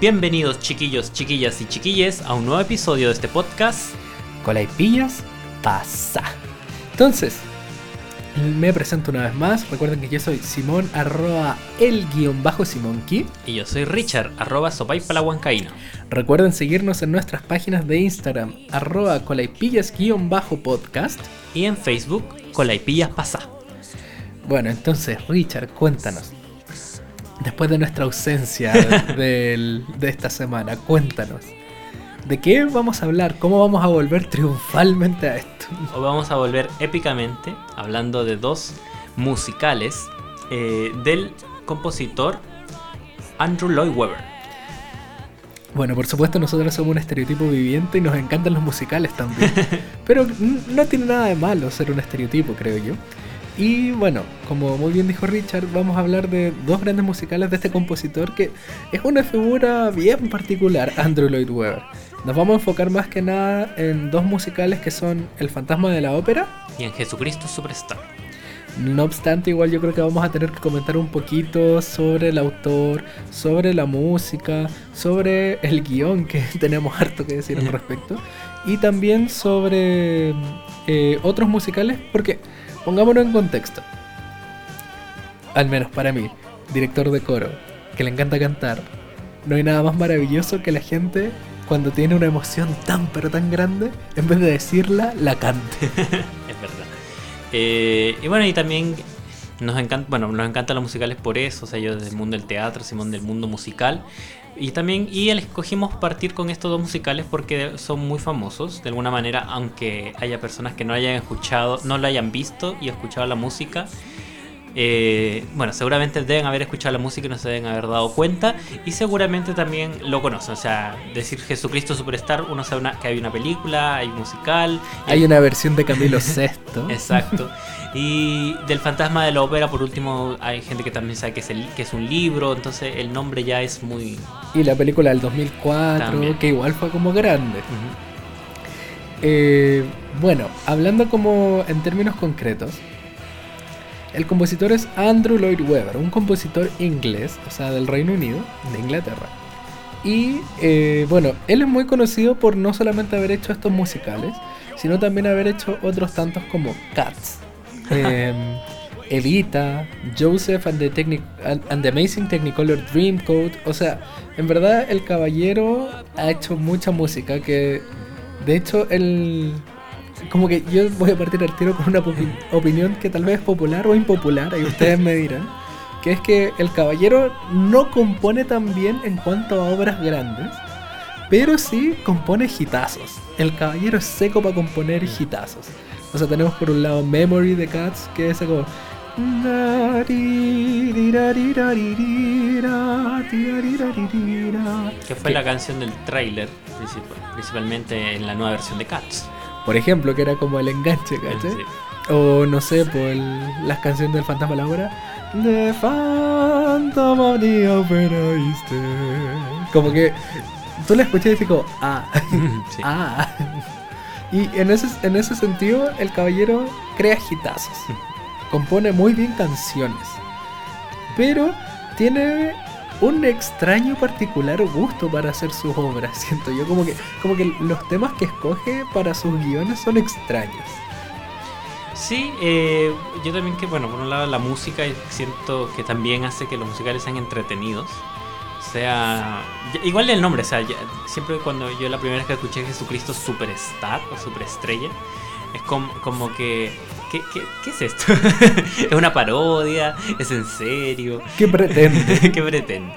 Bienvenidos chiquillos, chiquillas y chiquilles a un nuevo episodio de este podcast. Colaipillas pasa. Entonces, me presento una vez más. Recuerden que yo soy Simón, arroba el guion bajo Simonki. Y yo soy Richard, arroba huancaína. Recuerden seguirnos en nuestras páginas de Instagram, arroba colaipillas guion bajo podcast. Y en Facebook, colaipillas pasa. Bueno, entonces, Richard, cuéntanos. Después de nuestra ausencia de, de esta semana, cuéntanos. ¿De qué vamos a hablar? ¿Cómo vamos a volver triunfalmente a esto? O vamos a volver épicamente hablando de dos musicales eh, del compositor Andrew Lloyd Webber. Bueno, por supuesto nosotros somos un estereotipo viviente y nos encantan los musicales también. Pero no tiene nada de malo ser un estereotipo, creo yo. Y bueno, como muy bien dijo Richard, vamos a hablar de dos grandes musicales de este compositor que es una figura bien particular, Andrew Lloyd Webber. Nos vamos a enfocar más que nada en dos musicales que son El fantasma de la ópera y en Jesucristo Superstar. No obstante, igual yo creo que vamos a tener que comentar un poquito sobre el autor, sobre la música, sobre el guion, que tenemos harto que decir al respecto, y también sobre eh, otros musicales, porque Pongámonos en contexto. Al menos para mí, director de coro, que le encanta cantar, no hay nada más maravilloso que la gente cuando tiene una emoción tan pero tan grande, en vez de decirla, la cante. es verdad. Eh, y bueno, y también nos encanta, bueno, nos encantan los musicales por eso, o sea, yo del mundo del teatro, Simón del mundo musical. Y también, y escogimos partir con estos dos musicales porque son muy famosos, de alguna manera, aunque haya personas que no hayan escuchado, no lo hayan visto y escuchado la música. Eh, bueno, seguramente deben haber escuchado la música y no se deben haber dado cuenta. Y seguramente también lo conocen. O sea, decir Jesucristo Superstar, uno sabe que hay una película, hay musical. Hay una versión de Camilo VI. Exacto. Y del fantasma de la ópera, por último, hay gente que también sabe que es, el, que es un libro, entonces el nombre ya es muy... Y la película del 2004, que igual fue como grande. Eh, bueno, hablando como en términos concretos, el compositor es Andrew Lloyd Webber, un compositor inglés, o sea, del Reino Unido, de Inglaterra. Y eh, bueno, él es muy conocido por no solamente haber hecho estos musicales, sino también haber hecho otros tantos como Cats, eh, Evita, Joseph and the, and, the Amazing Technicolor Dreamcoat. O sea, en verdad el caballero ha hecho mucha música que, de hecho, el... Como que yo voy a partir al tiro con una opinión que tal vez es popular o impopular, y ustedes me dirán, que es que el caballero no compone tan bien en cuanto a obras grandes, pero sí compone hitazos. El caballero es seco para componer hitazos. O sea, tenemos por un lado Memory de Cats, que es como. Que fue la canción del trailer, principalmente en la nueva versión de Cats. Por ejemplo, que era como el enganche, ¿cachai? O no sé, por el, las canciones del Fantasma de la Obra. The Phantom of the Opera Como que tú la escuchas y dices como, ah, ah. Y en ese, en ese sentido, el caballero crea hitazos. compone muy bien canciones. Pero tiene un extraño particular gusto para hacer sus obras. Siento yo como que, como que los temas que escoge para sus guiones son extraños. Sí, eh, yo también que, bueno, por un lado la música siento que también hace que los musicales sean entretenidos sea. Igual el nombre, o sea, siempre cuando yo la primera vez que escuché Jesucristo Superstar o Superestrella, es como, como que. ¿Qué, qué, es esto? ¿Es una parodia? ¿Es en serio? ¿Qué pretende? ¿Qué pretende?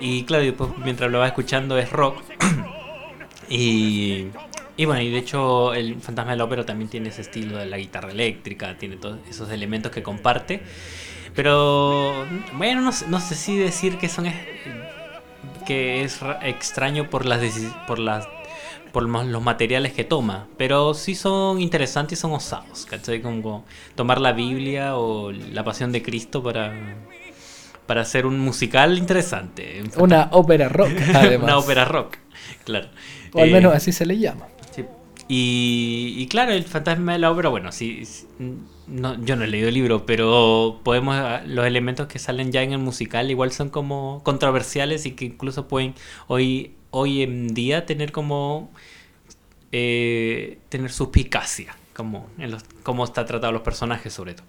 Y claro, después mientras lo va escuchando es rock. y, y bueno, y de hecho el Fantasma del Ópera también tiene ese estilo de la guitarra eléctrica, tiene todos esos elementos que comparte. Pero bueno, no, no sé si decir que son que es extraño por las por las por los materiales que toma, pero sí son interesantes y son osados, ¿cachai? Como tomar la Biblia o la Pasión de Cristo para para hacer un musical interesante. Una ópera rock, además. Una ópera rock, claro. O al menos eh, así se le llama. Sí. Y, y claro, el fantasma de la ópera, bueno, sí, sí, no, yo no he leído el libro, pero podemos ah, los elementos que salen ya en el musical igual son como controversiales y que incluso pueden hoy, hoy en día tener como eh, tener suspicacia, como en los, cómo está tratado los personajes sobre todo.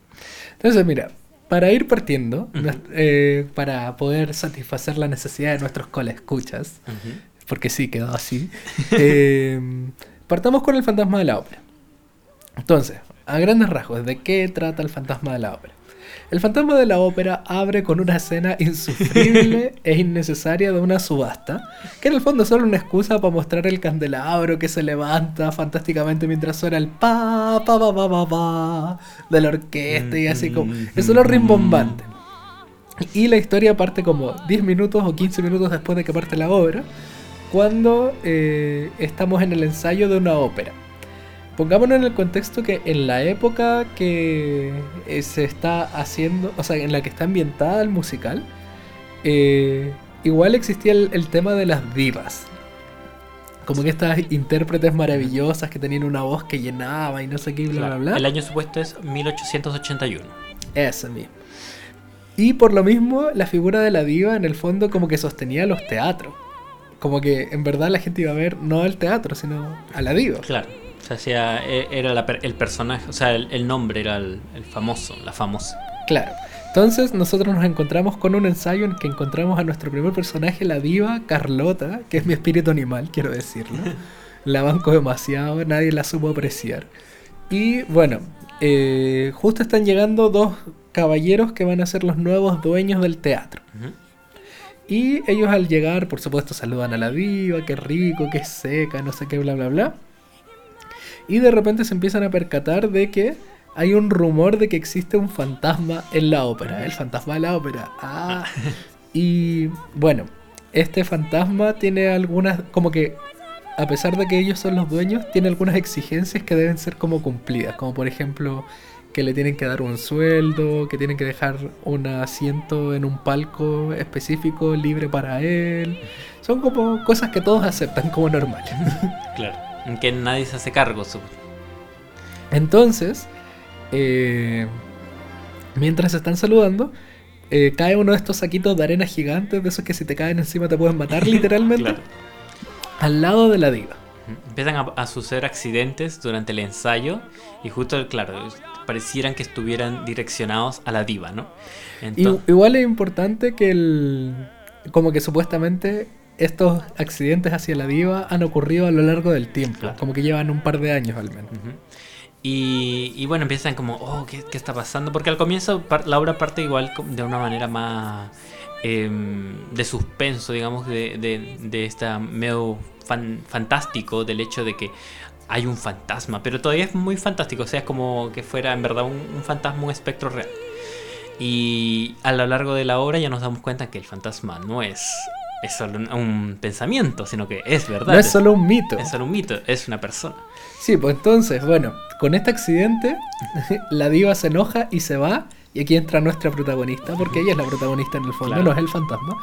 Entonces, mira, para ir partiendo, eh, para poder satisfacer la necesidad de nuestros escuchas, porque sí, quedó así, eh, partamos con el fantasma de la ópera. Entonces, a grandes rasgos, ¿de qué trata el fantasma de la ópera? El fantasma de la ópera abre con una escena insufrible e innecesaria de una subasta, que en el fondo es solo una excusa para mostrar el candelabro que se levanta fantásticamente mientras suena el pa pa pa pa pa pa de la orquesta y así como es solo rimbombante. Y la historia parte como 10 minutos o 15 minutos después de que parte la obra, cuando eh, estamos en el ensayo de una ópera. Pongámonos en el contexto que en la época que eh, se está haciendo, o sea, en la que está ambientada el musical, eh, igual existía el, el tema de las divas. Como que estas intérpretes maravillosas que tenían una voz que llenaba y no sé qué, bla, Claro, bla, bla. El año supuesto es 1881. Ese mismo. Y por lo mismo, la figura de la diva en el fondo como que sostenía los teatros. Como que en verdad la gente iba a ver no al teatro, sino a la diva. Claro. Sea, e- era la el personaje, o sea, el, el nombre era el, el famoso, la famosa. Claro. Entonces nosotros nos encontramos con un ensayo en que encontramos a nuestro primer personaje, la diva Carlota, que es mi espíritu animal, quiero decirlo. La banco demasiado, nadie la supo apreciar. Y bueno, eh, justo están llegando dos caballeros que van a ser los nuevos dueños del teatro. Y ellos al llegar, por supuesto, saludan a la diva, qué rico, qué seca, no sé qué, bla, bla, bla. Y de repente se empiezan a percatar de que hay un rumor de que existe un fantasma en la ópera. El fantasma de la ópera. Ah. Y bueno, este fantasma tiene algunas, como que, a pesar de que ellos son los dueños, tiene algunas exigencias que deben ser como cumplidas. Como por ejemplo, que le tienen que dar un sueldo, que tienen que dejar un asiento en un palco específico libre para él. Son como cosas que todos aceptan como normales. Claro. En que nadie se hace cargo. Entonces, eh, mientras se están saludando, eh, cae uno de estos saquitos de arena gigantes, de esos que si te caen encima te pueden matar literalmente, Claro. al lado de la diva. Empiezan a, a suceder accidentes durante el ensayo y justo, claro, parecieran que estuvieran direccionados a la diva, ¿no? Entonces, igual es importante que el... Como que supuestamente estos accidentes hacia la diva han ocurrido a lo largo del tiempo. Claro. Como que llevan un par de años al menos. Y, y bueno, empiezan como, oh, ¿qué, qué está pasando? Porque al comienzo la obra parte igual de una manera más em, de suspenso, digamos, de, de, de esta medio fan- fantástico del hecho de que hay un fantasma, pero todavía es muy fantástico, o sea, es como que fuera en verdad un, un fantasma, un espectro real. Y a lo largo de la obra ya nos damos cuenta que el fantasma no es, es solo un, un pensamiento, sino que es verdad. No es solo un mito. es solo un mito, es una persona. Sí, pues entonces, bueno, con este accidente, la diva se enoja y se va. Y aquí entra nuestra protagonista, porque ella es la protagonista en el fondo, Claro. no es el fantasma,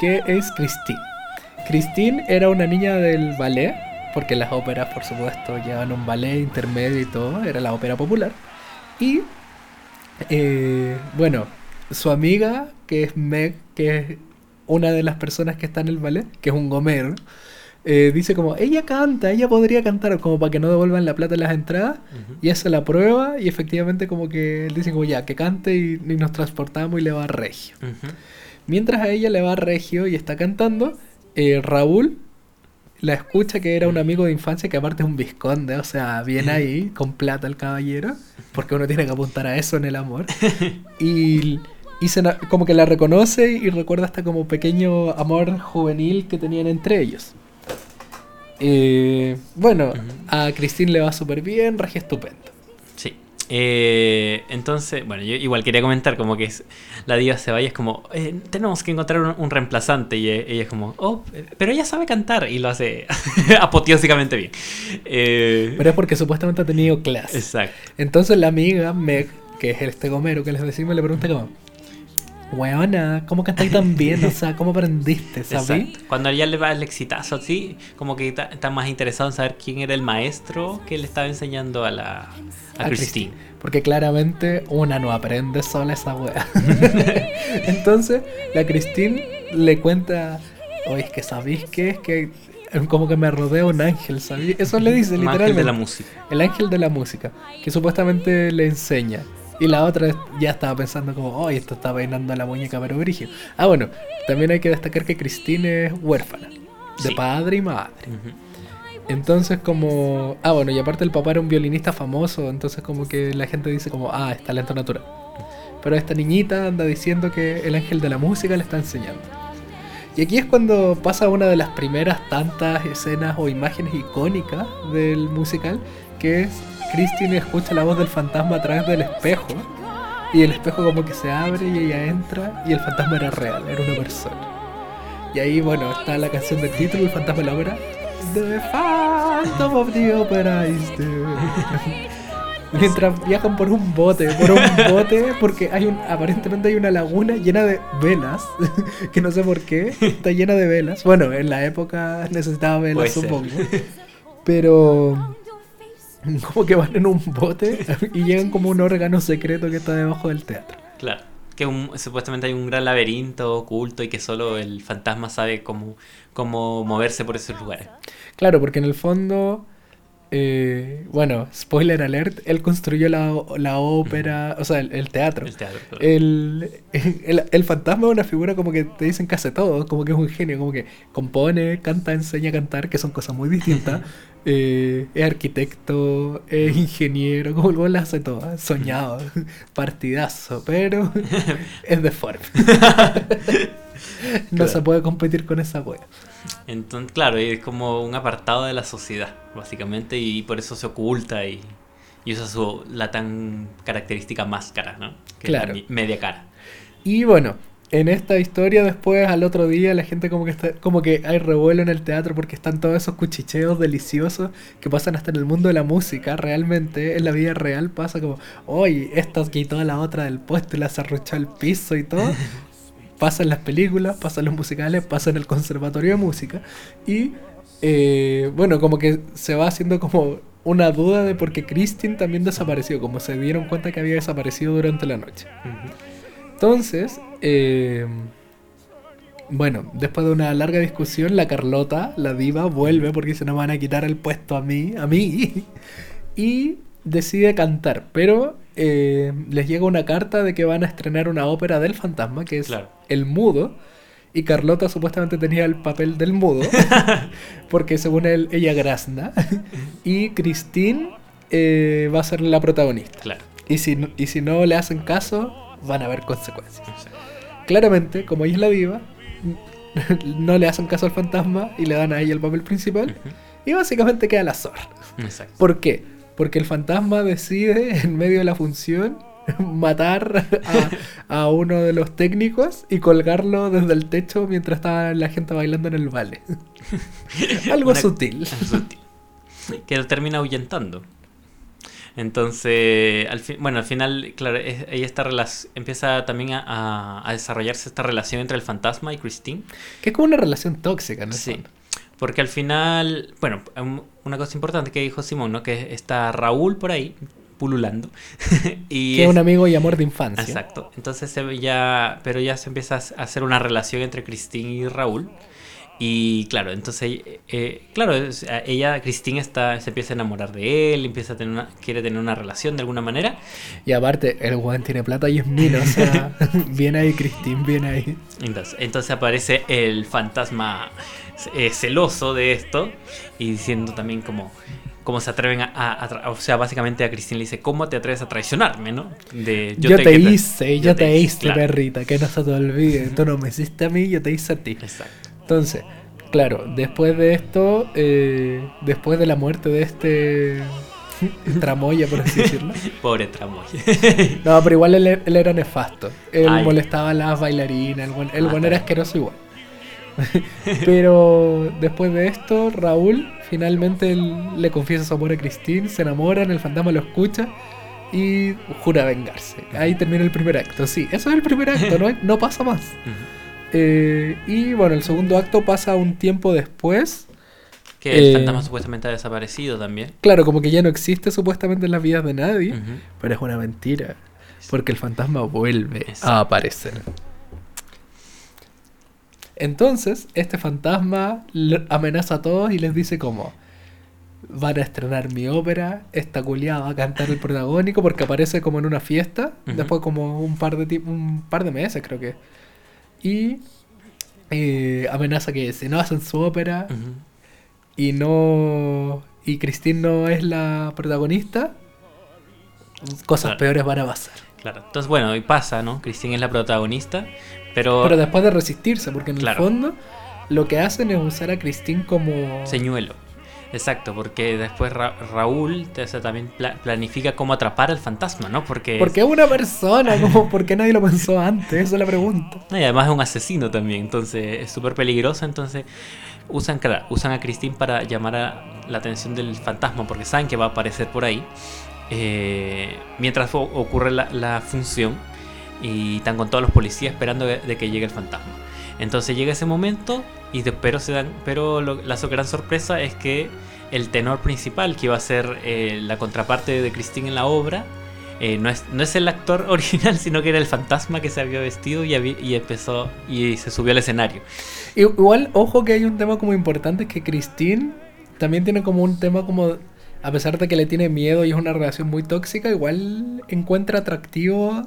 que es Christine. Christine era una niña del ballet, porque las óperas, por supuesto, llevan un ballet intermedio y todo, era la ópera popular. Y, eh, bueno, su amiga, que es Meg, que es una de las personas que está en el ballet, que es un gomero, eh, dice como, ella canta, ella podría cantar, como para que no devuelvan la plata en las entradas. Y hace la prueba y efectivamente como que él dice como ya, que cante y, y nos transportamos y le va a regio. Mientras a ella le va regio y está cantando, eh, Raúl la escucha que era un amigo de infancia que aparte es un visconde, o sea, viene ahí con plata el caballero, porque uno tiene que apuntar a eso en el amor. Y, y se como que la reconoce y recuerda hasta como pequeño amor juvenil que tenían entre ellos. Eh, bueno, a Christine le va súper bien, regio estupendo. Sí. Eh, entonces, bueno, yo igual quería comentar como que es, la diva se va y es como, eh, tenemos que encontrar un, un reemplazante y ella es como, oh, pero ella sabe cantar y lo hace apoteósicamente bien. Pero es porque supuestamente ha tenido clase. exacto. Entonces la amiga Meg, que es este gomero que les decimos, le pregunta como, weona, ¿cómo cantáis tan bien? O sea, ¿cómo aprendiste? ¿Sabes? Cuando ya le va el exitazo así, como que está, más interesado en saber quién era el maestro que le estaba enseñando a la a, A Christine. Porque claramente una no aprende sola esa wea. Entonces, la Christine le cuenta, oye, es que sabéis que es que como que me rodea un ángel, ¿sabéis? Eso le dice Un ángel literalmente. de la música. El ángel de la música, que supuestamente le enseña. Y la otra ya estaba pensando como, oh, esto está bailando a la muñeca pero brígido. Ah, bueno, también hay que destacar que Christine es huérfana, de Sí. padre y madre. Entonces como, ah, bueno, y aparte el papá era un violinista famoso, entonces como que la gente dice como, ah, es talento natural. Pero esta niñita anda diciendo que el ángel de la música le está enseñando. Y aquí es cuando pasa una de las primeras tantas escenas o imágenes icónicas del musical, que es Christine escucha la voz del fantasma a través del espejo, y el espejo como que se abre y ella entra, y el fantasma era real, era una persona. Y ahí, bueno, está la canción del título, el fantasma de la ópera. The Phantom of the Opera is there. Mientras viajan por un bote, por un bote, porque hay un, aparentemente hay una laguna llena de velas, que no sé por qué, está llena de velas. Bueno, en la época necesitaba velas, Puede ser. supongo. Pero como que van en un bote y llegan como un órgano secreto que está debajo del teatro. Claro. Que un- supuestamente hay un gran laberinto oculto y que solo el fantasma sabe cómo, cómo moverse por esos lugares. Claro, porque en el fondo, eh, bueno, spoiler alert, él construyó la, la ópera, o sea, el, el teatro. El teatro. claro. El, el, el fantasma es una figura como que te dicen que hace todo, como que es un genio, como que compone, canta, enseña a cantar, que son cosas muy distintas. Eh, es arquitecto, es ingeniero, como el weón la hace todo, ¿eh? soñado, partidazo, pero es deforme. no Claro. se puede competir con esa wea. Entonces, claro, es como un apartado de la sociedad, básicamente, y por eso se oculta y, y usa su, la tan característica máscara, ¿no? Que Claro. media cara. Y bueno, en esta historia después al otro día la gente como que está como que hay revuelo en el teatro porque están todos esos cuchicheos deliciosos que pasan hasta en el mundo de la música, realmente en la vida real pasa como, "Oye, esta quitó a la otra del puesto y la cerruchó al piso y todo." pasa en las películas, pasa en los musicales, pasa en el conservatorio de música. Y eh, bueno, como que se va haciendo como una duda de por qué Christine también desapareció, como se dieron cuenta que había desaparecido durante la noche. Entonces, eh, bueno, después de una larga discusión, la Carlota, la diva, vuelve porque se nos van a quitar el puesto a mí, a mí, y decide cantar, pero eh, les llega una carta de que van a estrenar una ópera del fantasma, que es Claro. El Mudo, y Carlota supuestamente tenía el papel del mudo, porque según él, ella grazna, y Christine eh, va a ser la protagonista. Claro. Y si, no- y si no le hacen caso, van a haber consecuencias. Claramente, como ella es la diva, no le hacen caso al fantasma y le dan a ella el papel principal. Y básicamente queda la zorra. Exacto. ¿Por qué? Porque el fantasma decide, en medio de la función, matar a, a uno de los técnicos y colgarlo desde el techo mientras estaba la gente bailando en el vale. Algo Una- sutil. sutil. Que lo termina ahuyentando. Entonces, al fin, bueno, al final, claro, es- ella esta empieza también a, a- desarrollarse esta relación entre el fantasma y Christine. Que es como una relación tóxica, ¿no? Sí. Porque al final, bueno, una cosa importante que dijo Simón, ¿no? Que está Raúl por ahí, pululando. y Que es un amigo y amor de infancia. Exacto. Entonces ya, pero ya se empieza a hacer una relación entre Christine y Raúl. Y claro, entonces, eh, claro, es- a- ella, Christine, está, se empieza a enamorar de él, empieza a tener una, quiere tener una relación de alguna manera. Y aparte, el weón tiene plata y es mino, o sea, viene ahí Christine, viene ahí. Entonces, entonces aparece el fantasma eh, celoso de esto y diciendo también como cómo se atreven a, a- a tra- o sea, básicamente a Christine le dice, ¿cómo te atreves a traicionarme, no? De, Yo, te, hice, yo, te hice, claro. perrita, que no se te olvide. Tú no me hiciste a mí, yo te hice a ti. Exacto. Entonces, claro, después de esto, eh, después de la muerte de este tramoya, por así decirlo. Pobre Tramoy. No, pero igual él, él era nefasto. Él Ay. molestaba a las bailarinas, el buen, el Ah, buen era asqueroso igual. pero después de esto, Raúl finalmente él le confiesa su amor a Christine, se enamoran, el fantasma lo escucha y jura vengarse. Ahí termina el primer acto. Sí, eso es el primer acto, no, no pasa más. Ujú. Eh, y bueno, el segundo acto pasa un tiempo después. Que el Eh, fantasma supuestamente ha desaparecido también. Claro, como que ya no existe supuestamente en las vidas de nadie, pero es una mentira. Porque el fantasma vuelve Exacto. a aparecer. Entonces, este fantasma amenaza a todos y les dice como van a estrenar mi ópera, esta culiada va a cantar el protagónico porque aparece como en una fiesta, Ujú. después como un par de un par de meses creo que. Y eh, amenaza que si no hacen su ópera y no y Christine no es la protagonista, cosas Claro. peores van a pasar. Claro. Entonces, bueno, y pasa, ¿no? Christine es la protagonista, pero, Pero después de resistirse, porque en Claro. el fondo lo que hacen es usar a Christine como... señuelo. Exacto, porque después Ra- Raúl o sea, también pla- planifica cómo atrapar al fantasma, ¿no? Porque, Porque es una persona, como ¿por qué nadie lo pensó antes? Esa es la pregunta. Y además es un asesino también, entonces es súper peligroso, entonces usan, usan a Christine para llamar a la atención del fantasma porque saben que va a aparecer por ahí. eh, mientras ocurre la, la función y están con todos los policías esperando de que llegue el fantasma. Entonces llega ese momento y de- pero se dan, pero lo- la gran sorpresa es que el tenor principal que iba a ser eh, la contraparte de Christine en la obra eh, no, es, no es el actor original, sino que era el fantasma que se había vestido y, empezó y se subió al escenario. Igual, ojo que hay un tema como importante, que Christine también tiene como un tema como, a pesar de que le tiene miedo y es una relación muy tóxica, igual encuentra atractivo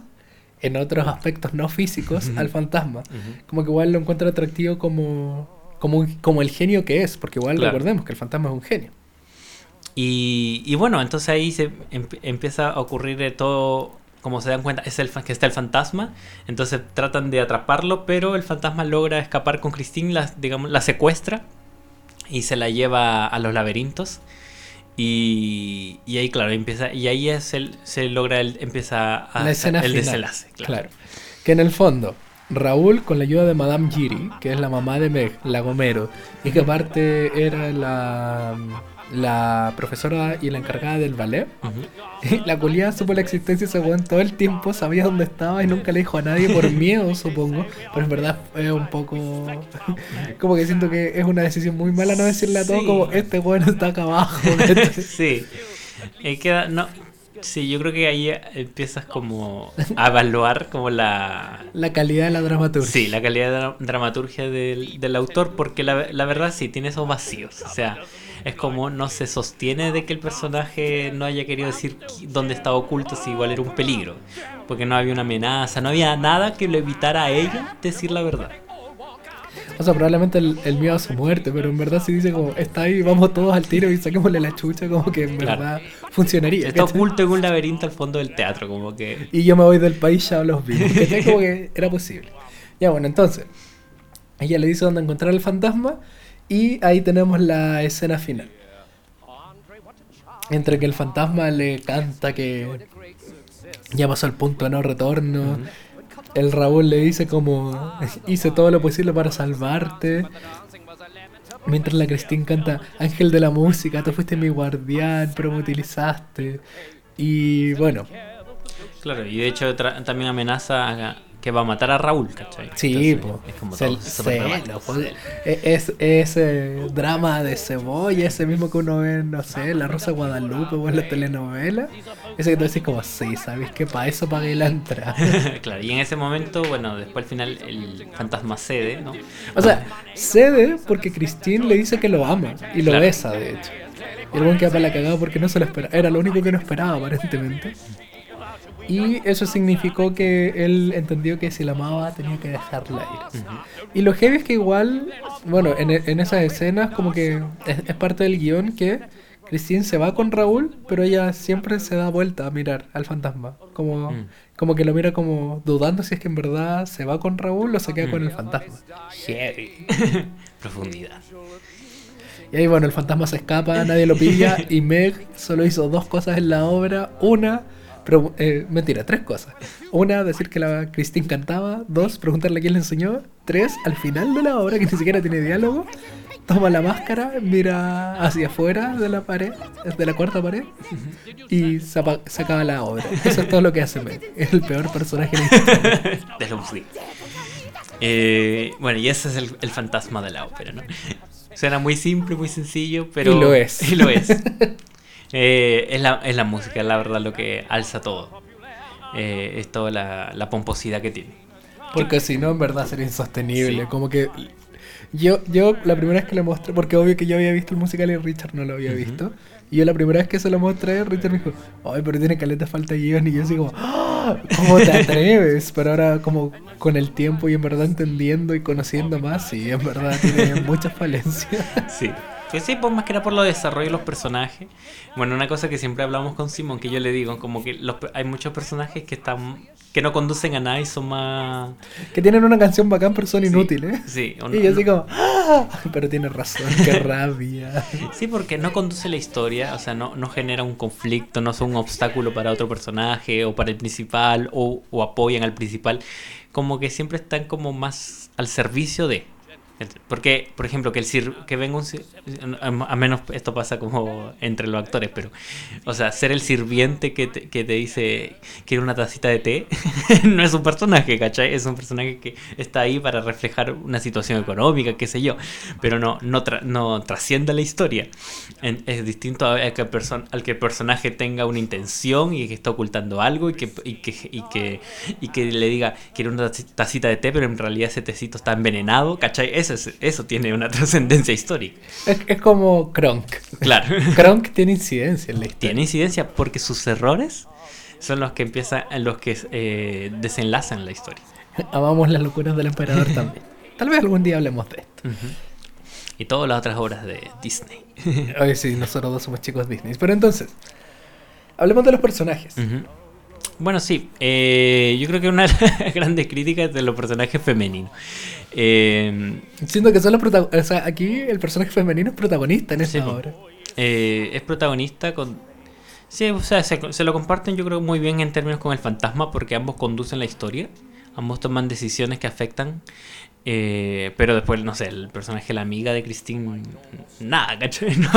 en otros aspectos no físicos al fantasma. Como que igual lo encuentra atractivo como, como, como el genio que es, porque igual Claro. recordemos que el fantasma es un genio. Y, y bueno, entonces ahí se em- empieza a ocurrir todo, como se dan cuenta, es el que está el fantasma, entonces tratan de atraparlo, pero el fantasma logra escapar con Christine, la, digamos, la secuestra y se la lleva a los laberintos. Y, y ahí, claro, empieza, y ahí es el, se logra el, empieza a la escena el final. desenlace. Claro. Claro. Que en el fondo, Raúl, con la ayuda de Madame Giri, que es la mamá de Meg, la Gomero, y que aparte era la, la profesora y la encargada del ballet, Ujú. la culia supo la existencia de ese weón todo el tiempo, sabía dónde estaba y nunca le dijo a nadie por miedo, supongo. Pero en verdad es un poco. como que siento que es una decisión muy mala no decirle a todos Sí. como este weón está acá abajo. sí. Eh, queda, no, sí, yo creo que ahí empiezas como a evaluar como la, la calidad de la dramaturgia. Sí, la calidad de la dramaturgia del, del autor, porque la, la verdad sí, tiene esos vacíos. O sea, es como no se sostiene de que el personaje no haya querido decir dónde estaba oculto si igual era un peligro. Porque no había una amenaza, no había nada que lo evitara a ella decir la verdad. O sea, probablemente el, el miedo a su muerte, pero en verdad si dice como está ahí, vamos todos al tiro y saquémosle la chucha, como que en Claro. verdad funcionaría. Está ¿cachai? oculto en un laberinto al fondo del teatro, como que... Y yo me voy del país, ya los vi. Como que era posible. Ya bueno, entonces, ella le dice dónde encontrar el fantasma y ahí tenemos la escena final. Entre que el fantasma le canta que ya pasó el punto de no retorno. El Raúl le dice como hice todo lo posible para salvarte. Mientras la Christine canta Ángel de la música, tú fuiste mi guardián, pero me utilizaste. Y bueno, Claro, y de hecho también amenaza a- que va a matar a Raúl, ¿cachai? Sí, Entonces, po. es como Se- todo se- dramático. lo jode- e- es, ese drama de cebolla, ese mismo que uno ve, no sé, La Rosa de Guadalupe o en la telenovela. Ese que tú decís como, sí, ¿sabes qué? Para eso pagué la entrada. claro, y en ese momento, bueno, después al final el fantasma cede, ¿no? O sea, cede porque Christine le dice que lo ama y lo Claro. besa, de hecho. Y el buen queda para la cagada porque no se lo esperaba. Era lo único que no esperaba, aparentemente. Y eso significó que él entendió que si la amaba tenía que dejarla ir. Ujú. Y lo heavy es que igual, bueno, en, en esas escenas como que es, es parte del guion que Christine se va con Raúl, pero ella siempre se da vuelta a mirar al fantasma. Como, Mm. como que lo mira como dudando si es que en verdad se va con Raúl o se queda Mm. con el fantasma. Heavy. Profundidad. Y ahí bueno, el fantasma se escapa, nadie lo pilla y Meg solo hizo dos cosas en la obra. Una, pero eh, mentira, tres cosas. Una, decir que la Christine cantaba. Dos, preguntarle quién le enseñó. Tres, al final de la obra, que ni siquiera tiene diálogo, toma la máscara, mira hacia afuera de la pared, de la cuarta pared, y se, apa- se acaba la obra. Eso es todo lo que hace Meg. Es el peor personaje en la historia. de música. Eh, bueno, y ese es el, el fantasma de la ópera, ¿no? Suena muy simple, muy sencillo, pero... Y lo es. Y lo es. Eh, es, la, es la música, la verdad, lo que alza todo. Eh, es toda la, la pomposidad que tiene. Porque si no, en verdad sería insostenible. Como que yo, yo la primera vez que le mostré, porque obvio que yo había visto el musical y Richard no lo había Ujú. visto. Y yo la primera vez que se lo mostré, Richard me dijo, ay, pero tiene caleta falta guion. Y yo así como, "Ah, ¿cómo te atreves? Pero ahora como con el tiempo y en verdad entendiendo y conociendo más, sí, en verdad tiene muchas falencias. Sí. Pues sí, pues más que nada por lo desarrollo de los personajes. Bueno, una cosa que siempre hablamos con Simon, que yo le digo, como que los hay muchos personajes que están que no conducen a nada y son más... que tienen una canción bacán, pero son inútiles. Sí, o Y no- yo así como, "Ah, pero tiene razón, qué rabia. Sí, porque no conduce la historia, o sea, no, no genera un conflicto, no son un obstáculo para otro personaje o para el principal o, o apoyan al principal, como que siempre están como más al servicio de. Porque, por ejemplo, que el sir que venga un a menos esto pasa como entre los actores, pero o sea, ser el sirviente que te, que te dice quiero una tacita de té no es un personaje, ¿cachai? Es un personaje que está ahí para reflejar una situación económica, qué sé yo, pero no no, tra- no trasciende la historia. En- es distinto a, que al que el personaje tenga una intención y que está ocultando algo y que, y que, y que, y que le diga quiero una taci- tacita de té, pero en realidad ese tecito está envenenado, ¿cachai? Eso, es- eso tiene una trascendencia histórica. Es, es como Kronk. Claro. Kronk tiene incidencia en la historia. Tiene incidencia porque sus errores son los que empiezan, los que eh, desenlazan la historia. Amamos las locuras del emperador también. Tal vez algún día hablemos de esto. Y todas las otras obras de Disney. Oye, sí, nosotros dos somos chicos Disney. Pero entonces, hablemos de los personajes. Ujú. Bueno, sí, eh, yo creo que una de las grandes críticas de los personajes femeninos. Eh, Siento que son los protagonistas. O sea, aquí el personaje femenino es protagonista en esta Sí, obra. eh, es protagonista con... Sí, o sea, se, se lo comparten yo creo muy bien en términos con el fantasma porque ambos conducen la historia, ambos toman decisiones que afectan, eh, pero después, no sé, el personaje, la amiga de Christine, nada, ¿cachai? No,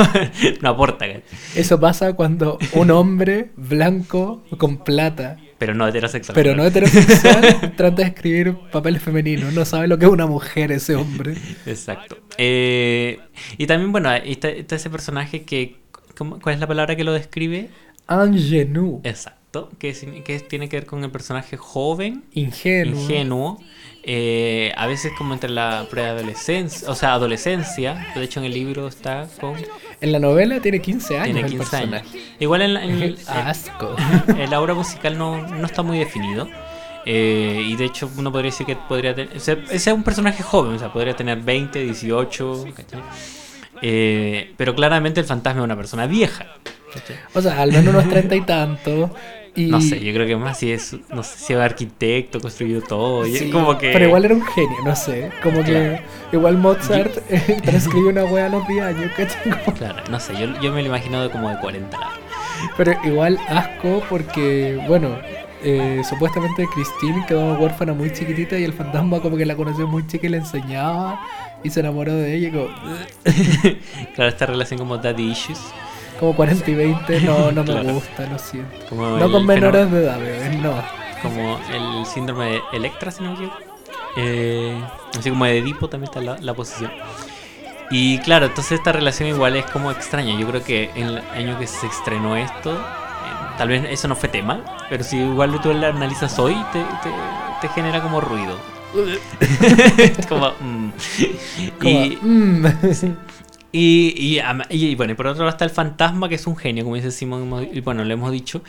no aporta, ¿cachai? Eso pasa cuando un hombre blanco con plata, Pero no heterosexual. pero no heterosexual, trata de escribir papeles femeninos. No sabe lo que es una mujer ese hombre. Exacto. Eh, y también, bueno, está, está ese personaje que... ¿cómo- ¿Cuál es la palabra que lo describe? Ingenue. Exacto. Que, que tiene que ver con el personaje joven, Ingenuo. ingenuo. Eh, a veces como entre la preadolescencia, o sea, adolescencia. De hecho, en el libro está con... En la novela tiene 15 años Tiene el 15 años. Igual en, la- en el- Asco. en la obra musical no, no está muy definido. Eh, y de hecho uno podría decir que podría tener... O sea, ese es un personaje joven, o sea, podría tener 20, 18, ¿cachai? Eh, pero claramente el fantasma es una persona vieja. O sea, al menos unos treinta y tantos. Y... No sé, yo creo que más si es, no sé, si es arquitecto, construyó todo, y Sí, como que... Pero igual era un genio, no sé. Como que Claro. igual Mozart eh, transcribió una wea a los 10 años, Claro, no sé, yo, yo me lo imagino de como de 40 años. Pero igual asco porque, bueno, eh, supuestamente Christine quedó huérfana muy chiquitita y el fantasma como que la conoció muy chica y le enseñaba y se enamoró de ella. y Como, Claro, esta relación como daddy issues. Como 40 y 20, no, no me gusta, lo siento. Como No con menores de edad, bebé, no. Como el síndrome de Electra, si no me equivoco. Eh, así como de Edipo también está la, la posición. Y claro, entonces esta relación igual es como extraña. Yo creo que en el año que se estrenó esto, eh, tal vez eso no fue tema, pero si igual tú la analizas hoy, te, te, te genera como ruido. como, mm. Como, Y, mm. Y, bueno, y por otro lado está el fantasma, que es un genio, como dice Simón, y bueno, lo hemos dicho.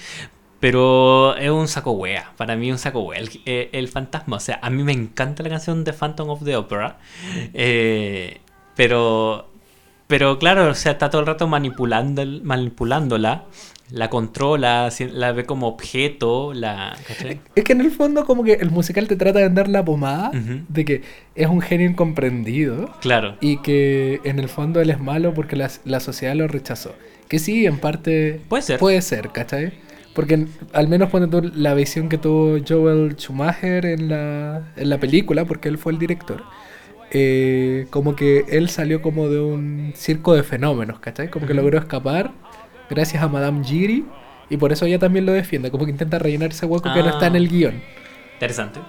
Pero es un saco wea, para mí un saco wea. El, eh, fantasma, o sea, a mí me encanta la canción de Phantom of the Opera. eh, pero, pero claro, o sea, está todo el rato manipulándola, la controla, la ve como objeto, la... Es que en el fondo como que el musical te trata de vender la pomada de que es un genio incomprendido Claro. y que en el fondo él es malo porque la, la sociedad lo rechazó. Que sí, en parte Puede ser. puede ser, ¿cachai? Porque al menos cuando tú la visión que tuvo Joel Schumacher en la, en la película, porque él fue el director, eh, como que él salió como de un circo de fenómenos, ¿cachai? Como que logró escapar gracias a Madame Giri y por eso ella también lo defiende, como que intenta rellenar ese hueco que no está en Ah. el guion, Interesante.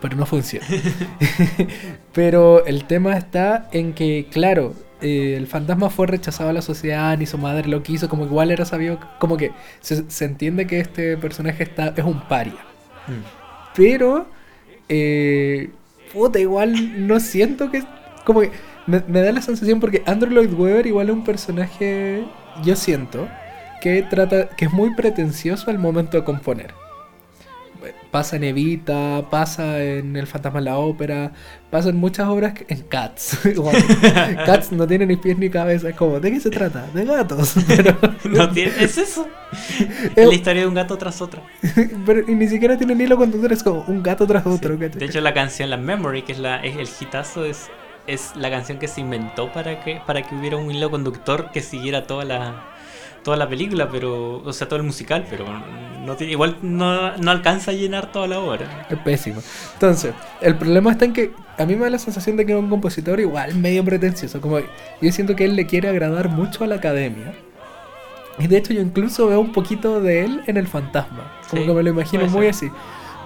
pero no funciona. pero el tema está en que, claro, eh, el fantasma fue rechazado a la sociedad, ni su madre lo quiso, como igual era sabido, como que se, se entiende que este personaje está, es un paria. Mm. Pero, eh, puta, igual no siento que. Como que me, me da la sensación porque Andrew Lloyd Webber igual es un personaje, yo siento, que trata que es muy pretencioso al momento de componer. Pasa en Evita, pasa en El Fantasma en la Ópera, pasa en muchas obras, que- en Cats. Cats no tiene ni pies ni cabeza, es como, ¿de qué se trata? De gatos. Pero, No tiene, es eso. Es- la historia de un gato tras otra. pero y ni siquiera tiene ni hilo conductor, es como un gato tras otro. De hecho, la canción, la Memory, que es, la, es el hitazo, es, es la canción que se inventó para que, para que hubiera un hilo conductor que siguiera toda la, toda la película, pero, o sea, todo el musical, pero no tiene, igual no, no alcanza a llenar toda la obra. Es pésimo. Entonces, el problema está en que a mí me da la sensación de que es un compositor igual medio pretencioso. Como yo siento que él le quiere agradar mucho a la academia. Y de hecho yo incluso veo un poquito de él en el fantasma. Como Sí, que me lo imagino muy así.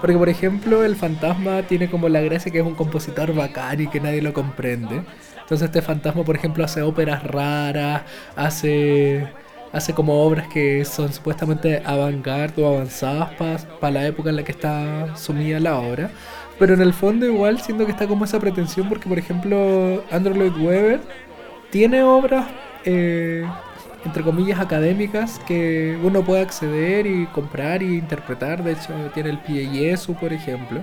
Porque por ejemplo el fantasma tiene como la gracia que es un compositor bacán y que nadie lo comprende. Entonces este fantasma por ejemplo hace óperas raras, hace hace como obras que son supuestamente avant-garde o avanzadas para la época en la que está sumida la obra. Pero en el fondo igual siento que está como esa pretensión porque por ejemplo Andrew Lloyd Webber tiene obras eh, entre comillas académicas que uno puede acceder y comprar y interpretar. De hecho tiene el Pie Jesu por ejemplo.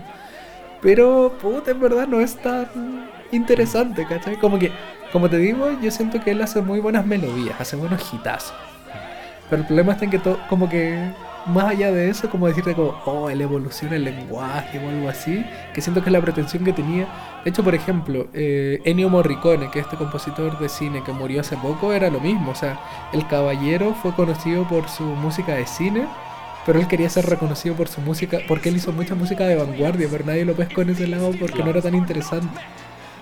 Pero puta en verdad no es tan interesante, ¿cachai? Como que, como te digo, yo siento que él hace muy buenas melodías, hace buenos hitazos. Pero el problema está en que todo, como que más allá de eso, como decirte como, oh, él evoluciona el lenguaje o algo así, que siento que es la pretensión que tenía. De hecho, por ejemplo, eh, Ennio Morricone, que es este compositor de cine que murió hace poco, era lo mismo. O sea, el caballero fue conocido por su música de cine, pero él quería ser reconocido por su música, porque él hizo mucha música de vanguardia, pero nadie lo pescó en ese lado porque no era tan interesante.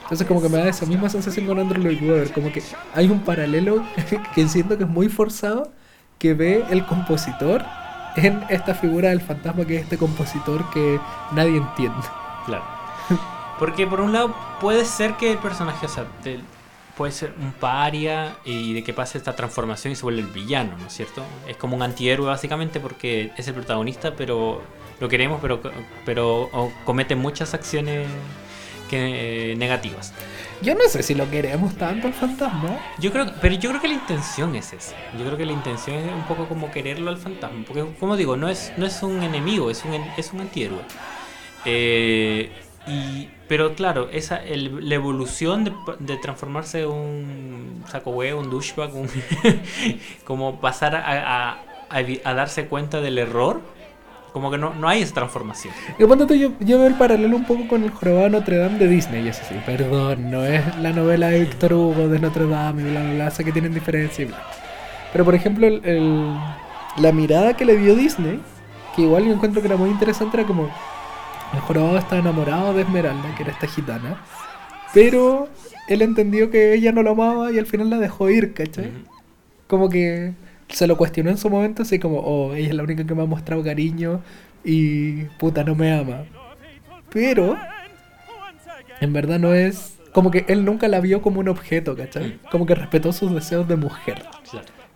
Entonces como que me da esa misma sensación con Andrew Lloyd Webber, como que hay un paralelo que siento que es muy forzado, que ve el compositor en esta figura del fantasma que es este compositor que nadie entiende. Claro. Porque por un lado puede ser que el personaje, o sea, puede ser un paria y de que pase esta transformación y se vuelve el villano, ¿no es cierto? Es como un antihéroe básicamente porque es el protagonista, pero lo queremos, pero, pero comete muchas acciones que, eh, negativas. Yo no sé si lo queremos tanto al fantasma. Yo creo, pero yo creo que la intención es esa. Yo creo que la intención es un poco como quererlo al fantasma, porque como digo, no es no es un enemigo, es un es un antihéroe. Eh, y pero claro, esa el- la evolución de, de transformarse en un saco huevo, un douchebag, un como pasar a, a- a evi- a darse cuenta del error, como que no, no hay esa transformación. Y ponte tú, yo, yo veo el paralelo un poco con el jorobado Notre Dame de Disney, y eso sí, perdón, no es la novela de Víctor Hugo de Notre Dame y bla bla bla, sé que tienen diferencia y bla. Pero por ejemplo, el, el- la mirada que le dio Disney, que igual yo encuentro que era muy interesante, era como el jorobado está enamorado de Esmeralda, que era esta gitana, pero él entendió que ella no lo amaba y al final la dejó ir, ¿cachai? Ujú. como que se lo cuestionó en su momento, así como, oh, ella es la única que me ha mostrado cariño y puta no me ama. Pero, en verdad no es, como que él nunca la vio como un objeto, ¿cachai? Como que respetó sus deseos de mujer,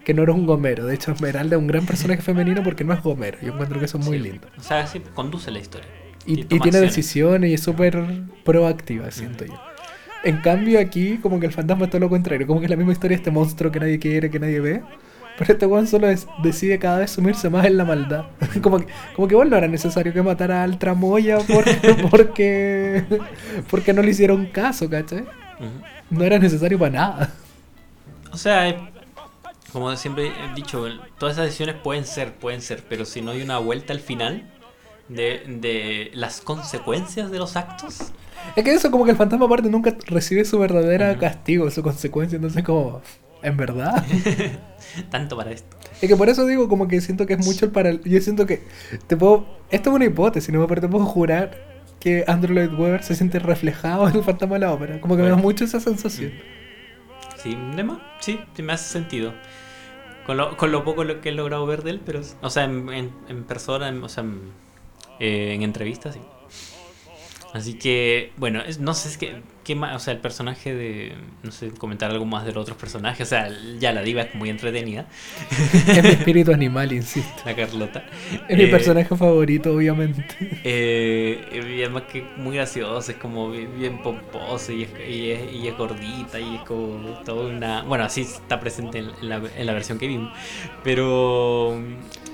que no era un gomero. De hecho, Esmeralda es un gran personaje femenino porque no es gomero. Yo encuentro que eso es muy lindo. O sea, sí, conduce la historia. Y, tiene decisiones y es súper proactiva, siento yo. En cambio aquí, como que el fantasma es todo lo contrario. Como que es la misma historia de este monstruo que nadie quiere, que nadie ve. Pero este weón solo es- decide cada vez sumirse más en la maldad. como, que, como que igual no era necesario que matara al tramoya porque, porque, porque no le hicieron caso, ¿cachai? No era necesario para nada. O sea, eh, como siempre he dicho, todas esas decisiones pueden ser, pueden ser, pero si no hay una vuelta al final de, de las consecuencias de los actos, Es que eso como que el fantasma aparte nunca recibe su verdadera castigo, su consecuencia. Entonces como, ¿en verdad? tanto para esto. Es que por eso digo como que siento que es mucho el para Yo siento que te puedo... Esto es una hipótesis, no pero te puedo jurar que Andrew Lloyd Webber se siente reflejado en el fantasma de la ópera. Como que me da Bueno. mucho esa sensación. Sí, de más, sí, sí me hace sentido. Con lo, con lo poco lo que he logrado ver de él, pero. O sea, en, en, en persona, en- o sea, en, eh, en entrevistas, sí. Así que, bueno, es- no sé, es que, qué más, o sea, el personaje de, no sé, comentar algo más de los otros personajes, o sea, ya la diva es muy entretenida, Es mi espíritu animal, insisto. la Carlota. Es mi Eh, personaje favorito, obviamente. Eh, y además que muy gracioso, es como bien, pomposo y es, y, es, y es gordita y es como toda una... Bueno, así está presente en, la, en la versión que vimos, pero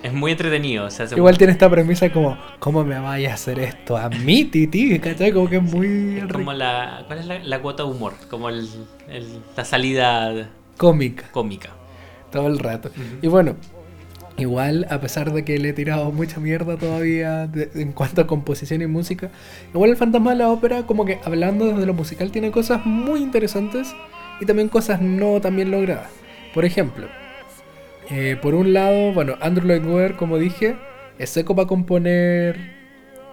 es muy entretenido. O sea, se- Igual tiene esta premisa como, ¿cómo me vaya a hacer esto a mí, Titi? ¿Cachai? Como que es muy es como la... ¿Cuál es la, la cuota de humor? Como el, el- la salida cómica cómica. todo el rato. Y bueno, igual, a pesar de que le he tirado mucha mierda todavía de- en cuanto a composición y música, igual el fantasma de la ópera, como que hablando desde lo musical, tiene cosas muy interesantes y también cosas no tan bien logradas. Por ejemplo, eh, por un lado, bueno, Andrew Lloyd Webber, como dije, es seco para componer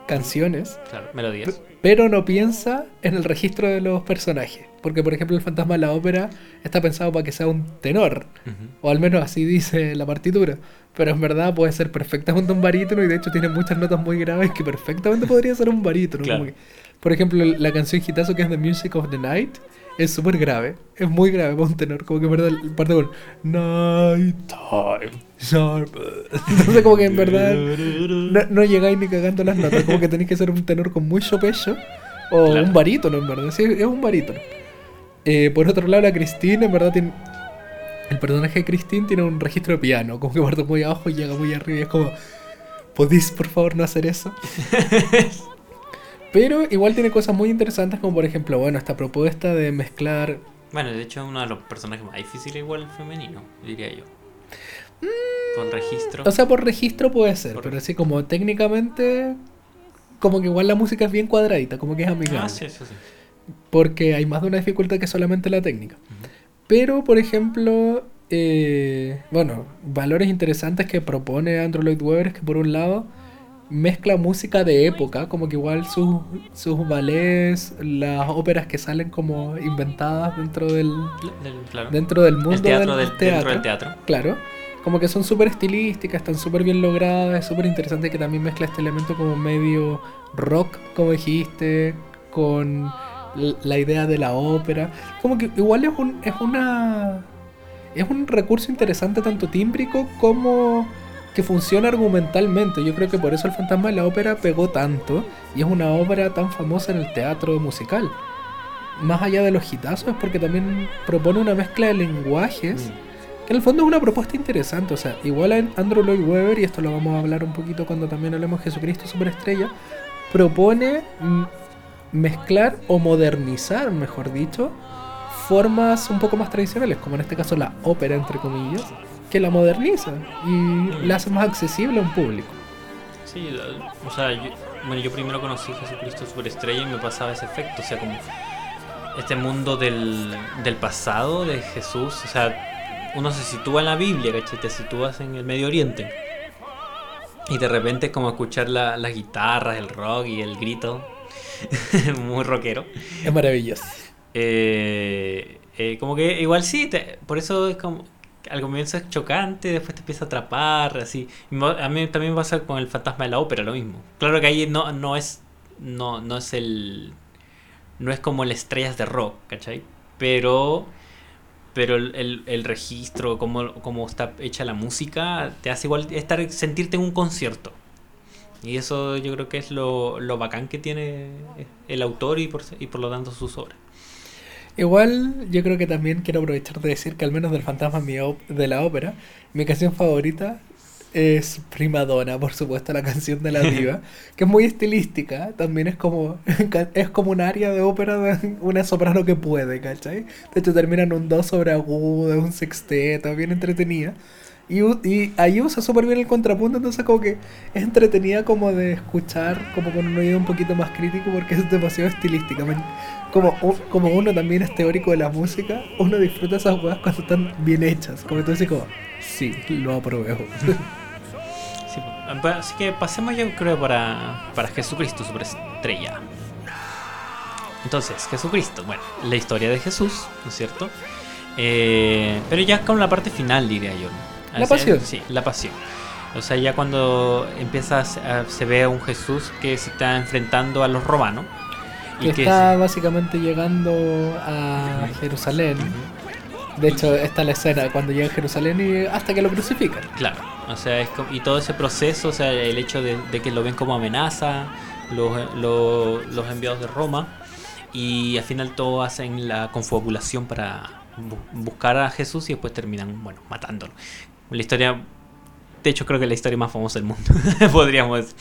canciones, Claro, melodías. pero no piensa en el registro de los personajes. Porque, por ejemplo, el fantasma de la ópera está pensado para que sea un tenor, o al menos así dice la partitura. Pero en verdad puede ser perfectamente un barítono y de hecho tiene muchas notas muy graves que perfectamente podría ser un barítono. Claro. como que- por ejemplo, la canción Hitazo que es The Music of the Night es súper grave. Es muy grave para un tenor. Como que en verdad parte con Night Time. Sharp. Entonces como que en verdad no, no llegáis ni cagando las notas. Como que tenéis que ser un tenor con mucho pecho. O Claro. un barítono, en verdad. Sí, es un barítono. Eh, por otro lado, la Christine, en verdad, tiene. El personaje de Christine tiene un registro de piano. Como que parte muy abajo y llega muy arriba. Y es como. ¿Podéis, por favor, no hacer eso? Pero igual tiene cosas muy interesantes, como por ejemplo, bueno, esta propuesta de mezclar. Bueno, de hecho es uno de los personajes más difíciles igual femenino, diría yo. Con registro. O sea, por registro puede ser, Por- pero así como técnicamente. Como que igual la música es bien cuadradita, como que es amigable. ah, sí, sí, sí. Porque hay más de una dificultad que solamente la técnica. Pero, por ejemplo, eh, bueno, valores interesantes que propone Andrew Lloyd Webber es que por un lado mezcla música de época, como que igual sus, sus ballets, las óperas que salen como inventadas dentro del, Del- claro. dentro del mundo el teatro del, del, teatro. dentro del teatro. Claro, como que son súper estilísticas, están súper bien logradas, es súper interesante que también mezcla este elemento como medio rock, como dijiste, con la idea de la ópera. Como que igual es un, es una es un recurso interesante tanto tímbrico como que funciona argumentalmente. Yo creo que por eso el fantasma de la ópera pegó tanto y es una ópera tan famosa en el teatro musical. Más allá de los hitazos es porque también propone una mezcla de lenguajes Mm. que en el fondo es una propuesta interesante, o sea, igual a Andrew Lloyd Webber, y esto lo vamos a hablar un poquito cuando también hablemos de Jesucristo Superestrella, propone mm, mezclar o modernizar, mejor dicho, formas un poco más tradicionales, como en este caso la ópera, entre comillas, que la moderniza y la hace más accesible a un público. Sí, o sea, yo, bueno, yo primero conocí Jesucristo Superestrella y me pasaba ese efecto, o sea, como este mundo del, del pasado de Jesús, o sea, uno se sitúa en la Biblia, ¿cachai? Te sitúas en el Medio Oriente. Y de repente es como escuchar la- las guitarras, el rock y el grito, muy rockero. Es maravilloso. Eh, eh, como que igual sí, te- por eso es como al comienzo es chocante, después te empieza a atrapar, así. A mí también pasa con el fantasma de la ópera, lo mismo. Claro que ahí no, no es no, no es el no es como el estrellas de rock, ¿cachai? Pero pero el, el- el registro, cómo, cómo está hecha la música, te hace igual estar sentirte en un concierto. Y eso yo creo que es lo, lo bacán que tiene el autor y por, y por lo tanto sus obras. Igual yo creo que también quiero aprovechar de decir que al menos del fantasma de la ópera, mi canción favorita es Prima Donna, por supuesto, la canción de la diva, que es muy estilística, también es como es como un área de ópera de una soprano que puede, ¿cachai? De hecho termina en un do sobre agudo, un sexteto, bien entretenida. Y, y ahí usa súper bien el contrapunto, entonces como que es entretenida como de escuchar, como con un oído un poquito más crítico porque es demasiado estilística. me- como, u- como uno también es teórico de la música, uno disfruta esas cosas cuando están bien hechas. Como dices como, sí, lo apruebo. Sí, Así que pasemos yo creo para, para Jesucristo, superestrella. Entonces, Jesucristo, bueno, la historia de Jesús, ¿no es cierto? Eh, pero ya con la parte final, diría yo. La pasión. Sí, la pasión. O sea, ya cuando empiezas, se ve a un Jesús que se está enfrentando a los romanos. Y que, está básicamente llegando a Jerusalén. De hecho, está la escena cuando llega a Jerusalén y hasta que lo crucifican. Claro, o sea, es y todo ese proceso, o sea, el hecho de, que lo ven como amenaza, los, los enviados de Roma, y al final todos hacen la confabulación para buscar a Jesús y después terminan, bueno, matándolo. La historia, de hecho creo que es la historia más famosa del mundo, podríamos decir.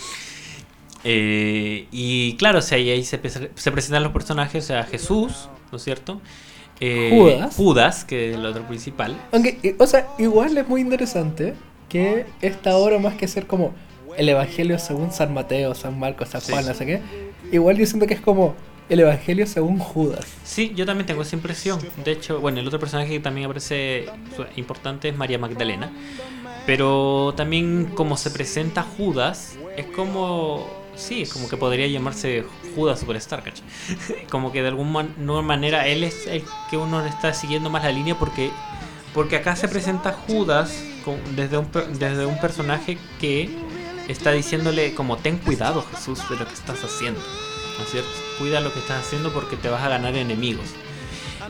Eh, y claro, o sea, ahí se, se, presentan los personajes, o sea, Jesús, ¿no es cierto? Eh, Judas. Judas, que es el otro principal. Aunque, o sea, igual es muy interesante que esta obra, más que ser como el Evangelio según San Mateo, San Marcos, San Juan, no sé qué, igual yo siento que es como el Evangelio según Judas. Sí, yo también tengo esa impresión. De hecho, bueno, el otro personaje que también aparece importante es María Magdalena. Pero también como se presenta Judas, es como... Sí, es como que podría llamarse Judas Superstar, ¿cachai? como que de alguna manera él es el que uno le está siguiendo más la línea porque, porque acá se presenta Judas desde, un, desde un personaje que está diciéndole como ten cuidado Jesús de lo que estás haciendo. ¿no es cierto? Cuida lo que estás haciendo porque te vas a ganar enemigos.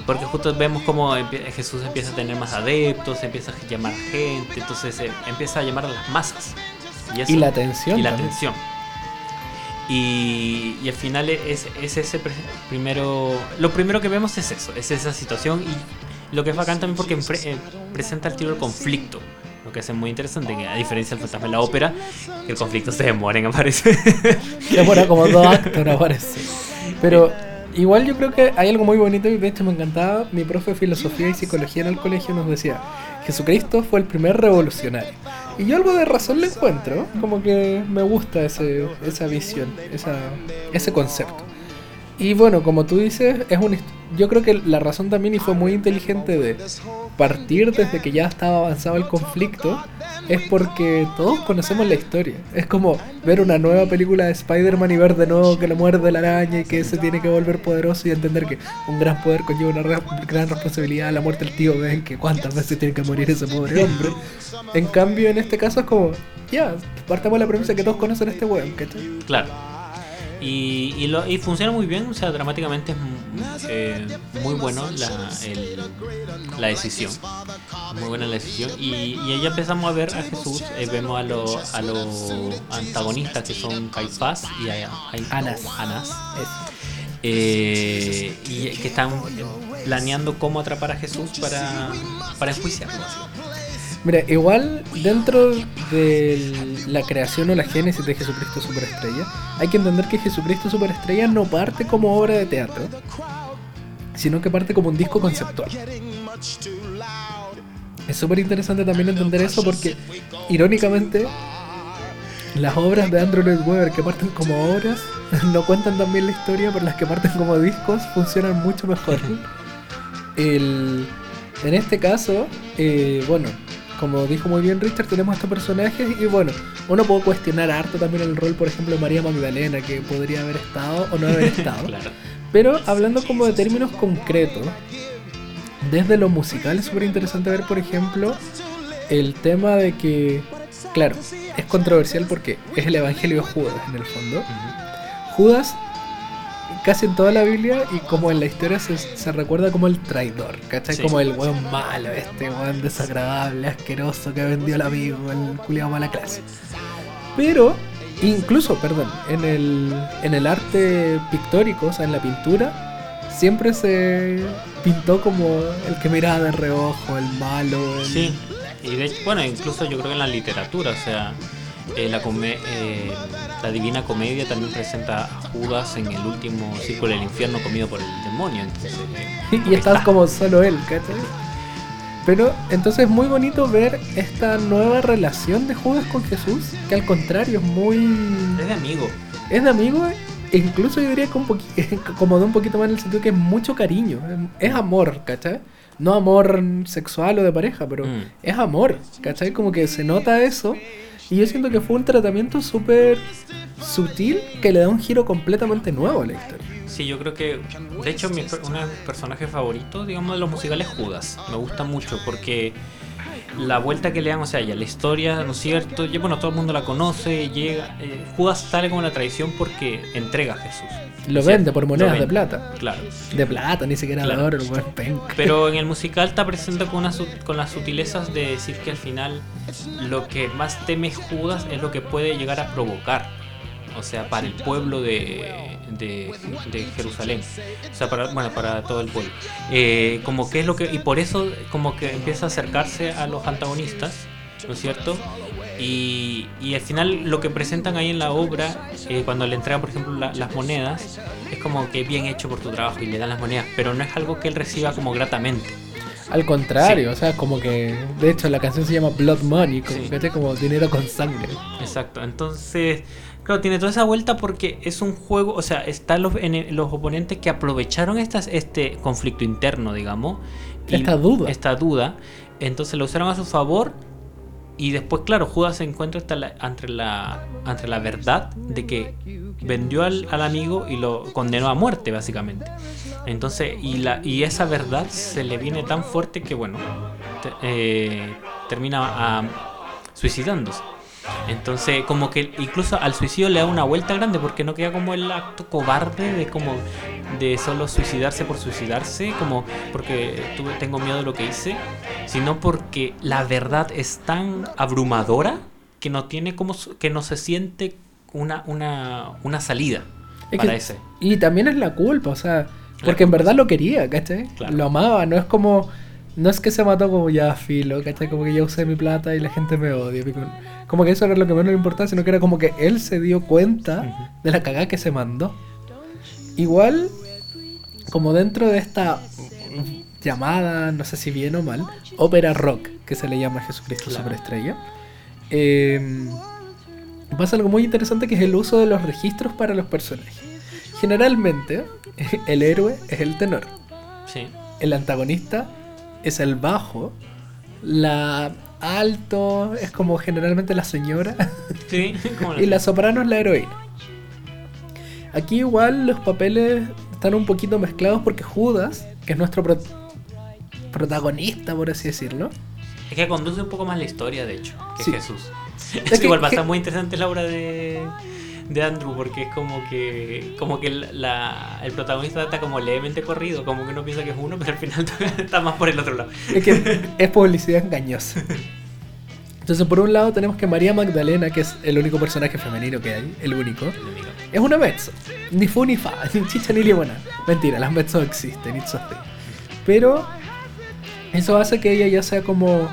Porque justo vemos como Jesús empieza a tener más adeptos, empieza a llamar gente, entonces eh, empieza a llamar a las masas. Y, la atención. Y la atención. Y, al final es, ese primero. Lo primero que vemos es eso, es esa situación. Y lo que es bacán también porque eh, presenta el tiro del conflicto lo que hace muy interesante, que a diferencia del fantasma de la ópera, que el conflicto se demora en aparecer. Demora como dos actos en aparecer. Pero igual yo creo que hay algo muy bonito y de hecho me encantaba. Mi profe de filosofía y psicología en el colegio nos decía: Jesucristo fue el primer revolucionario. Y yo algo de razón le encuentro, como que me gusta ese, esa visión, esa, ese concepto. Y bueno, como tú dices, es un, yo creo que la razón también, y fue muy inteligente de partir desde que ya estaba avanzado el conflicto, es porque todos conocemos la historia. Es como ver una nueva película de Spider-Man y ver de nuevo que le muerde la araña y que se tiene que volver poderoso y entender que un gran poder conlleva una gran responsabilidad. La muerte del tío ven que cuántas veces tiene que morir ese pobre hombre. En cambio, en este caso es como, ya, partamos la premisa que todos conocen a este weón, Claro. Y, y, lo, y, funciona muy bien, o sea, dramáticamente es eh, muy bueno la, la decisión. Muy buena la decisión. Y, y ahí empezamos a ver a Jesús, eh, vemos a los a los antagonistas que son Caifás y a, Anas. Anas eh, y que están planeando cómo atrapar a Jesús para, para enjuiciarlo. Mira, igual dentro de la creación o la génesis de Jesucristo Superestrella, hay que entender que Jesucristo Superestrella no parte como obra de teatro, sino que parte como un disco conceptual. Es súper interesante también entender eso porque, irónicamente, las obras de Andrew Lloyd Webber que parten como obras no cuentan también la historia, pero las que parten como discos funcionan mucho mejor. El, en este caso, eh, bueno, como dijo muy bien Richard, tenemos estos personajes y bueno, uno puede cuestionar harto también el rol, por ejemplo, de María Magdalena, que podría haber estado o no haber estado. Pero hablando como de términos concretos, desde lo musical es súper interesante ver, por ejemplo, el tema de que, claro, es controversial porque es el Evangelio de Judas en el fondo. Judas casi en toda la Biblia y como en la historia se, recuerda como el traidor, ¿cachai? Como el weón malo, este weón desagradable, asqueroso que vendió el amigo, el culiado mala clase. Pero, incluso, perdón, en el, en el arte pictórico, o sea, en la pintura, siempre se pintó como el que miraba de reojo, el malo. Sí, y de hecho, bueno, incluso yo creo que en la literatura, o sea, eh, la, eh, la Divina Comedia también presenta a Judas en el último círculo del infierno comido por el demonio. Eh, y estás como solo él, ¿cachai? Pero entonces es muy bonito ver esta nueva relación de Judas con Jesús, que al contrario es muy... Es de amigo. Es de amigo, e incluso yo diría que un como de un poquito más en el sentido que es mucho cariño, es amor, ¿cachai? No amor sexual o de pareja, pero mm. es amor, ¿cachai? Como que se nota eso Y yo siento que fue un tratamiento súper sutil que le da un giro completamente nuevo a la historia. Sí, yo creo que, de hecho, mi, uno de mis personajes favoritos, digamos, de los musicales es Judas. Me gusta mucho porque la vuelta que le dan, o sea, ya la historia, ¿no es cierto? Ya, bueno, todo el mundo la conoce, llega. eh, Judas sale como la tradición porque entrega a Jesús. Lo vende por monedas de plata. Claro. De plata, ni siquiera Claro. de oro. Pero en el musical está presente con, una con las sutilezas de decir que al final lo que más teme Judas es lo que puede llegar a provocar. O sea, para el pueblo de, de, de Jerusalén. O sea, para, bueno, para todo el pueblo. Eh, como que es lo que. Y por eso como que empieza a acercarse a los antagonistas, ¿no es cierto? Y, y al final lo que presentan ahí en la obra, eh, cuando le entregan, por ejemplo, la- las monedas, es como que bien hecho por tu trabajo y le dan las monedas, pero no es algo que él reciba como gratamente. Al contrario, o sea, como que. De hecho, la canción se llama Blood Money, como, Sí. ¿cachai? como dinero con sangre. Exacto, entonces, claro, tiene toda esa vuelta porque es un juego, o sea, están los, los oponentes que aprovecharon estas, este conflicto interno, digamos. Esta duda. Esta duda, entonces lo usaron a su favor y después, claro, Judas se encuentra hasta la- entre, la, entre la verdad de que vendió al, al amigo y lo condenó a muerte, básicamente. Entonces, y, la, y esa verdad se le viene tan fuerte que, bueno, te- eh, termina ah, suicidándose. Entonces, como que incluso al suicidio le da una vuelta grande porque no queda como el acto cobarde de como de solo suicidarse por suicidarse, como porque tuve, tengo miedo de lo que hice, sino porque la verdad es tan abrumadora que no tiene como que no se siente una una, una salida Es para que- ese. Y también es la culpa, o sea, porque en verdad lo quería, ¿cachai? Claro. Lo amaba, no es como. No es que se mató como ya filo, ¿cachai? Como que ya usé mi plata y la gente me odia. Como que eso era lo que menos le importaba, sino que era como que él se dio cuenta de la cagada que se mandó. Igual, como dentro de esta llamada, no sé si bien o mal, ópera rock, que se le llama a Jesucristo Claro. Superestrella, eh, pasa algo muy interesante que es el uso de los registros para los personajes. Generalmente, el héroe es el tenor, Sí. el antagonista es el bajo, la alto es como generalmente la señora Sí, y la soprano es la heroína. Aquí igual los papeles están un poquito mezclados porque Judas, que es nuestro pro- protagonista, por así decirlo, Es que conduce un poco más la historia, de hecho, que Sí. Jesús. Es Es que- igual va a estar muy interesante la obra de, de Andrew, porque es como que como que la, el protagonista está como levemente corrido, como que uno piensa que es uno, pero al final está más por el otro lado. es que es publicidad engañosa. Entonces, por un lado tenemos que María Magdalena, que es el único personaje femenino que hay, el único, El es una mezzo. Ni fu ni fa, ni chicha ni limona. Mentira, las mezzos existen, it's a thing. Pero eso hace que ella ya sea como.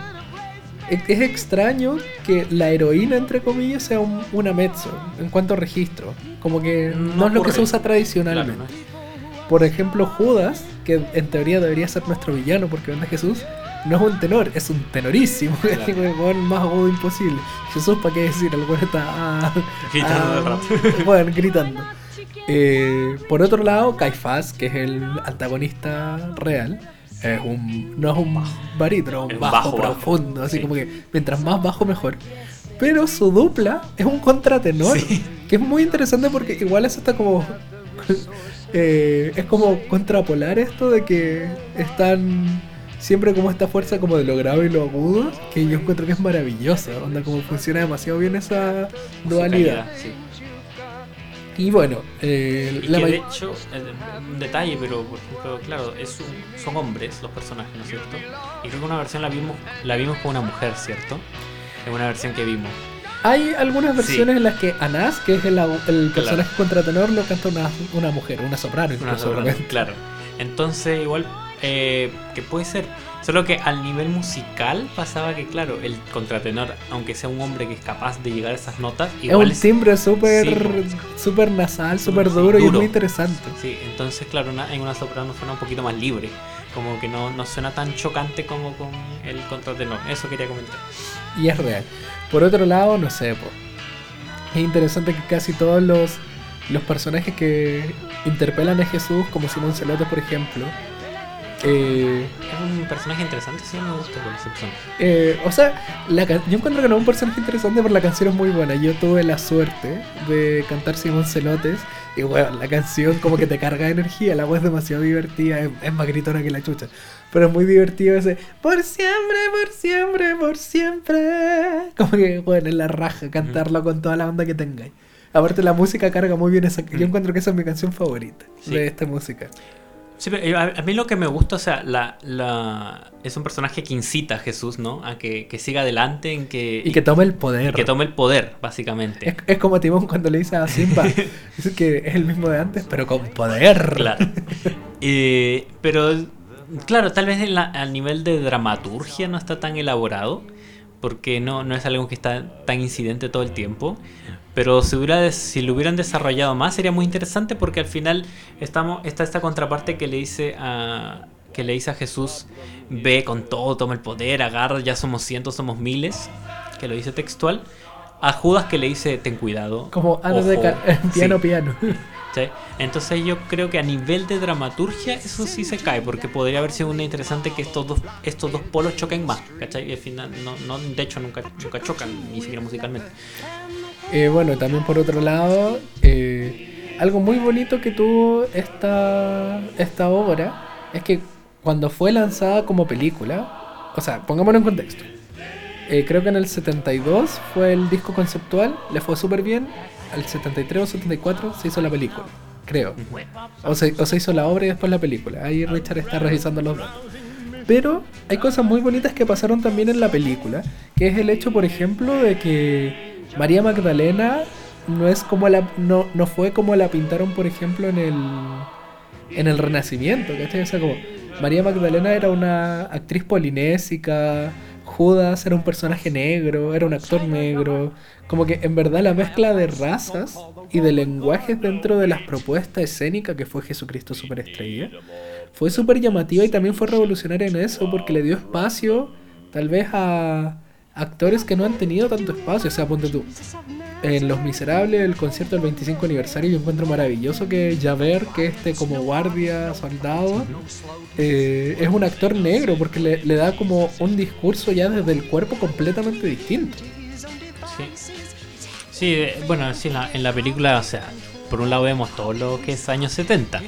Es extraño que la heroína, entre comillas, sea un- una mezzo en cuanto a registro. Como que no, No es lo que se usa tradicionalmente. Claro, ¿no? Por ejemplo, Judas, que en teoría debería ser nuestro villano porque vende a Jesús, no es un tenor, es un tenorísimo. Claro. Es el más agudo imposible. Jesús, ¿para qué decir? El weón está. ah, Gritando ah. Bueno, gritando. Eh, por otro lado, Caifás, que es el antagonista real, es un, no es un barítono, es un bajo, profundo, así Sí. como que mientras más bajo mejor. Pero su dupla es un contratenor, Sí. que es muy interesante porque igual eso está como... eh, es como contrapolar esto de que están siempre como esta fuerza como de lo grave y lo agudo, que yo encuentro que es maravillosa, onda como funciona demasiado bien esa dualidad. Sí. Y bueno, eh, Y la que de hecho, eh, un detalle, pero por ejemplo, claro, es un- son hombres los personajes, ¿no es cierto? Y creo que una versión la vimos, la vimos con una mujer, ¿cierto? Es una versión que vimos. hay algunas Sí. versiones en las que Anás, que es el, el personaje contratenor, lo canta una, una mujer, una soprano Una soprano, claro. Entonces, igual, eh, que puede ser. Solo que al nivel musical pasaba que, claro, el contratenor, aunque sea un hombre que es capaz de llegar a esas notas, Es igual un timbre súper Sí, súper nasal, súper duro, y es muy interesante. Sí, entonces, claro, una- en una soprano suena un poquito más libre. Como que no, no suena tan chocante como con el contratenor. Eso quería comentar. Y es real. Por otro lado, no sé, po, es interesante que casi todos los, los personajes que interpelan a Jesús, como Simón Celote, por ejemplo, Eh, Es un personaje interesante, sí, me gusta por ese personaje. eh, o sea, la yo encuentro que no es un personaje interesante, pero la canción es muy buena. Yo tuve la suerte de cantar Simón Celotes. Y bueno, la canción como que te carga de energía, la voz es demasiado divertida, es, es más gritona que la chucha. Pero es muy divertido ese Por siempre, por siempre, por siempre. Como que, bueno, es la raja cantarlo con toda la onda que tengáis. Aparte la música carga muy bien esa... Yo Mm. encuentro que esa es mi canción favorita Sí. de esta música. Sí, pero eh, a, mí lo que me gusta, o sea, la, la, es un personaje que incita a Jesús, ¿no? A que, que siga adelante, en que, Y que tome el poder. y que tome el poder, básicamente. Es, es como Timón cuando le dice a Simba, dice que es el mismo de antes, pero con poder. Claro. Eh, pero, claro, tal vez en la- al nivel de dramaturgia no está tan elaborado, porque no, no es algo que está tan incidente todo el tiempo. Pero si, hubiera, si lo hubieran desarrollado más sería muy interesante porque al final estamos, está esta contraparte que le dice a, que le dice a Jesús, ve con todo, toma el poder, agarra, ya somos cientos, somos miles, que lo dice textual. A Judas que le dice, ten cuidado. Como antes de ojo". ca- piano, Sí. piano. Entonces yo creo que a nivel de dramaturgia eso sí se cae, porque podría haber sido una interesante que estos dos, estos dos polos choquen más, ¿cachai? No, de hecho nunca, nunca chocan, ni siquiera musicalmente. Eh, bueno, también por otro lado, eh, algo muy bonito que tuvo esta, esta obra es que cuando fue lanzada como película, o sea, pongámoslo en contexto. Eh, creo que en el 72 fue el disco conceptual, le fue súper bien. Al 73 o 74 se hizo la película, creo. O se, o se hizo la obra y después la película. Ahí Richard está revisando los datos. Pero hay cosas muy bonitas que pasaron también en la película, que es el hecho, por ejemplo, de que María Magdalena no es como la no, no fue como la pintaron, por ejemplo, en el en el Renacimiento, ¿cachai? O sea, como María Magdalena era una actriz polinésica, Judas era un personaje negro, era un actor negro, como que en verdad la mezcla de razas y de lenguajes dentro de las propuestas escénicas que fue Jesucristo Superestrella fue súper llamativa y también fue revolucionaria en eso porque le dio espacio tal vez a actores que no han tenido tanto espacio, o sea, ponte tú. En Los Miserables, el concierto del 25 aniversario, yo encuentro maravilloso que Javert, que este como guardia, soldado, eh, es un actor negro porque le, da como un discurso ya desde el cuerpo completamente distinto. Sí, eh, bueno, sí, la, en la película, o sea, por un lado vemos todo lo que es años 70.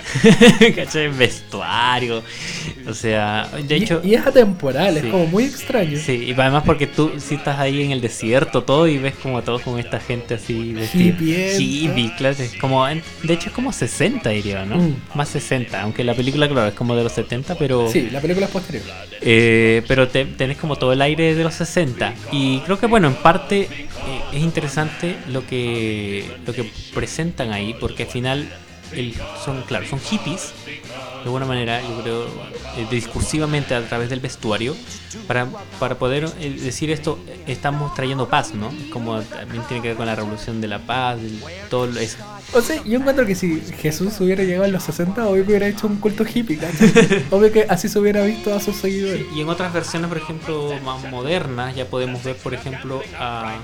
¿Cachai? Vestuario. O sea, de Y- hecho... y, es atemporal, Sí. es como muy extraño. Sí, y además porque tú si estás ahí en el desierto todo y ves como todos con esta gente así vestida. Hippie, claro, es como de hecho es como 60 diría, ¿no? Mm. Más 60, aunque la película claro es como de los 70, pero Sí, la película es posterior. eh, pero te- tenés como todo el aire de los 60 y creo que bueno, en parte eh, es interesante lo que lo que presentan ahí porque al final el- son claro, son hippies de alguna manera, yo creo, eh, discursivamente a través del vestuario, para, para poder eh, decir esto, estamos trayendo paz, ¿no? Como también tiene que ver con la revolución de la paz, del- todo eso. O sea, yo encuentro que si Jesús hubiera llegado en los 60, hoy hubiera hecho un culto hippie, ¿cachai? Obvio que así se hubiera visto a sus seguidores. Y en otras versiones, por ejemplo, más modernas, ya podemos ver, por ejemplo, a,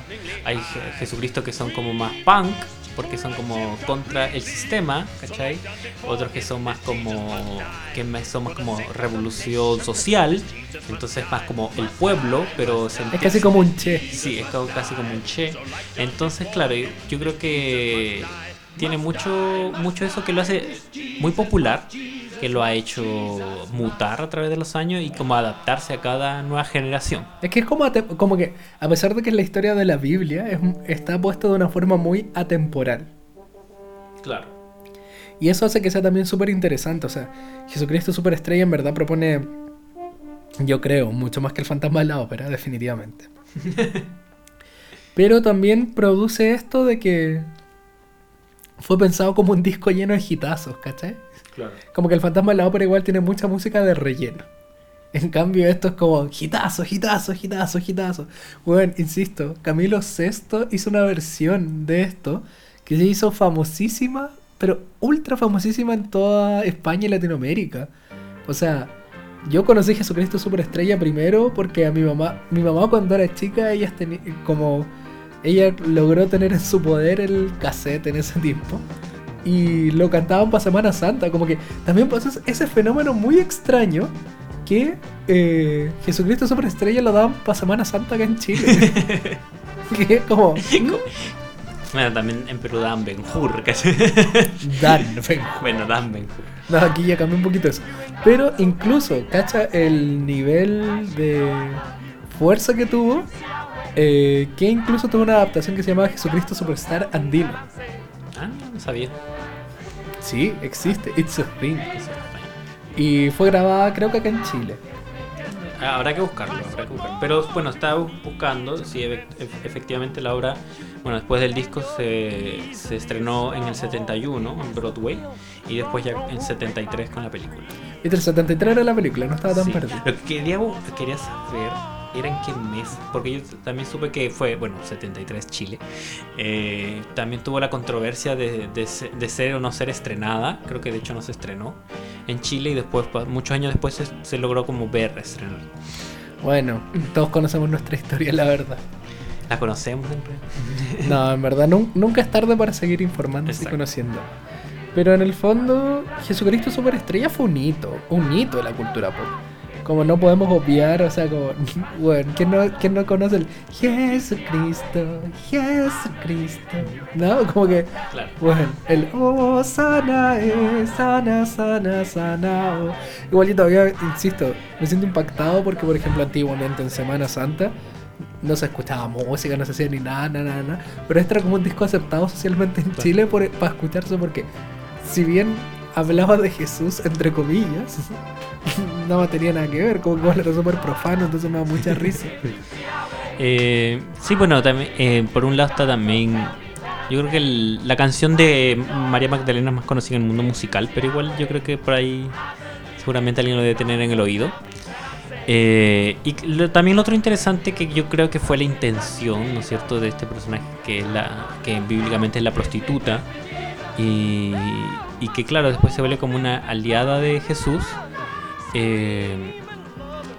Je- Jesucristo que son como más punk, porque son como contra el sistema, ¿cachai? Otros que son más como, que más- son más como revolución social, entonces más como el pueblo, pero se Es casi como un che. Sí, es casi como un che. Entonces, claro, yo creo que tiene mucho, mucho eso que lo hace muy popular, que lo ha hecho mutar a través de los años y como adaptarse a cada nueva generación. Es que es como, como que, a pesar de que es la historia de la Biblia, es está puesto de una forma muy atemporal. Claro. Y eso hace que sea también súper interesante. O sea, Jesucristo Superestrella en verdad propone, yo creo, mucho más que el fantasma de la ópera, definitivamente. Pero también produce esto de que fue pensado como un disco lleno de hitazos, ¿cachai? Como que el fantasma de la ópera igual tiene mucha música de relleno. En cambio, esto es como hitazo, hitazo, hitazo, hitazo. Bueno, insisto, Camilo VI hizo una versión de esto que se hizo famosísima, pero ultra famosísima en toda España y Latinoamérica. O sea, yo conocí a Jesucristo Superestrella primero porque a mi mamá, mi mamá cuando era chica, ella como ella logró tener en su poder el cassette en ese tiempo. Y lo cantaban para Semana Santa. Como que también pasó ese fenómeno muy extraño que eh, Jesucristo Superestrella lo daban para Semana Santa acá en Chile. que como... Bueno, también en Perú dan Benjur. Dan Benjur. Bueno, dan Benjur. No, aquí ya cambió un poquito eso. Pero incluso, cacha el nivel de fuerza que tuvo, eh, que incluso tuvo una adaptación que se llamaba Jesucristo Superstar Andino. Ah, no sabía. Sí, existe, it's a thing. Y fue grabada creo que acá en Chile. Ah, habrá que buscarlo, habrá que buscarlo. Pero bueno, estaba buscando si efectivamente la obra, bueno, después del disco se, se, estrenó en el 71 en Broadway y después ya en 73 con la película. Y el 73 era la película, no estaba tan sí. Lo que quería, quería saber era en qué mes, porque yo también supe que fue, bueno, 73 Chile, eh, también tuvo la controversia de, de, de, ser o no ser estrenada, creo que de hecho no se estrenó en Chile y después, muchos años después, se, se logró como ver estrenar. Bueno, todos conocemos nuestra historia, la verdad. ¿La conocemos? no, en verdad, nunca es tarde para seguir informándose y conociendo. Pero en el fondo, Jesucristo Superestrella fue un hito, un hito de la cultura pop como no podemos obviar, o sea, como, bueno, ¿quién no, quién no conoce el Jesucristo, Jesucristo? ¿No? Como que, claro. bueno, el oh, sana, eh, sana, sana, sana. Oh. Igual yo todavía, insisto, me siento impactado porque, por ejemplo, antiguamente en Semana Santa no se escuchaba música, no se hacía ni nada, nada, nada. Pero este era como un disco aceptado socialmente en Chile por, para escucharse porque, si bien hablaba de Jesús, entre comillas, no tenía nada que ver, como que era súper profano, entonces me da mucha risa. eh, sí, bueno, también, eh, por un lado está también, yo creo que el, la canción de María Magdalena es más conocida en el mundo musical, pero igual yo creo que por ahí seguramente alguien lo debe tener en el oído. Eh, y lo, también lo otro interesante que yo creo que fue la intención, ¿no es cierto?, de este personaje que es la que bíblicamente es la prostituta y, y que claro, después se vuelve como una aliada de Jesús. Eh,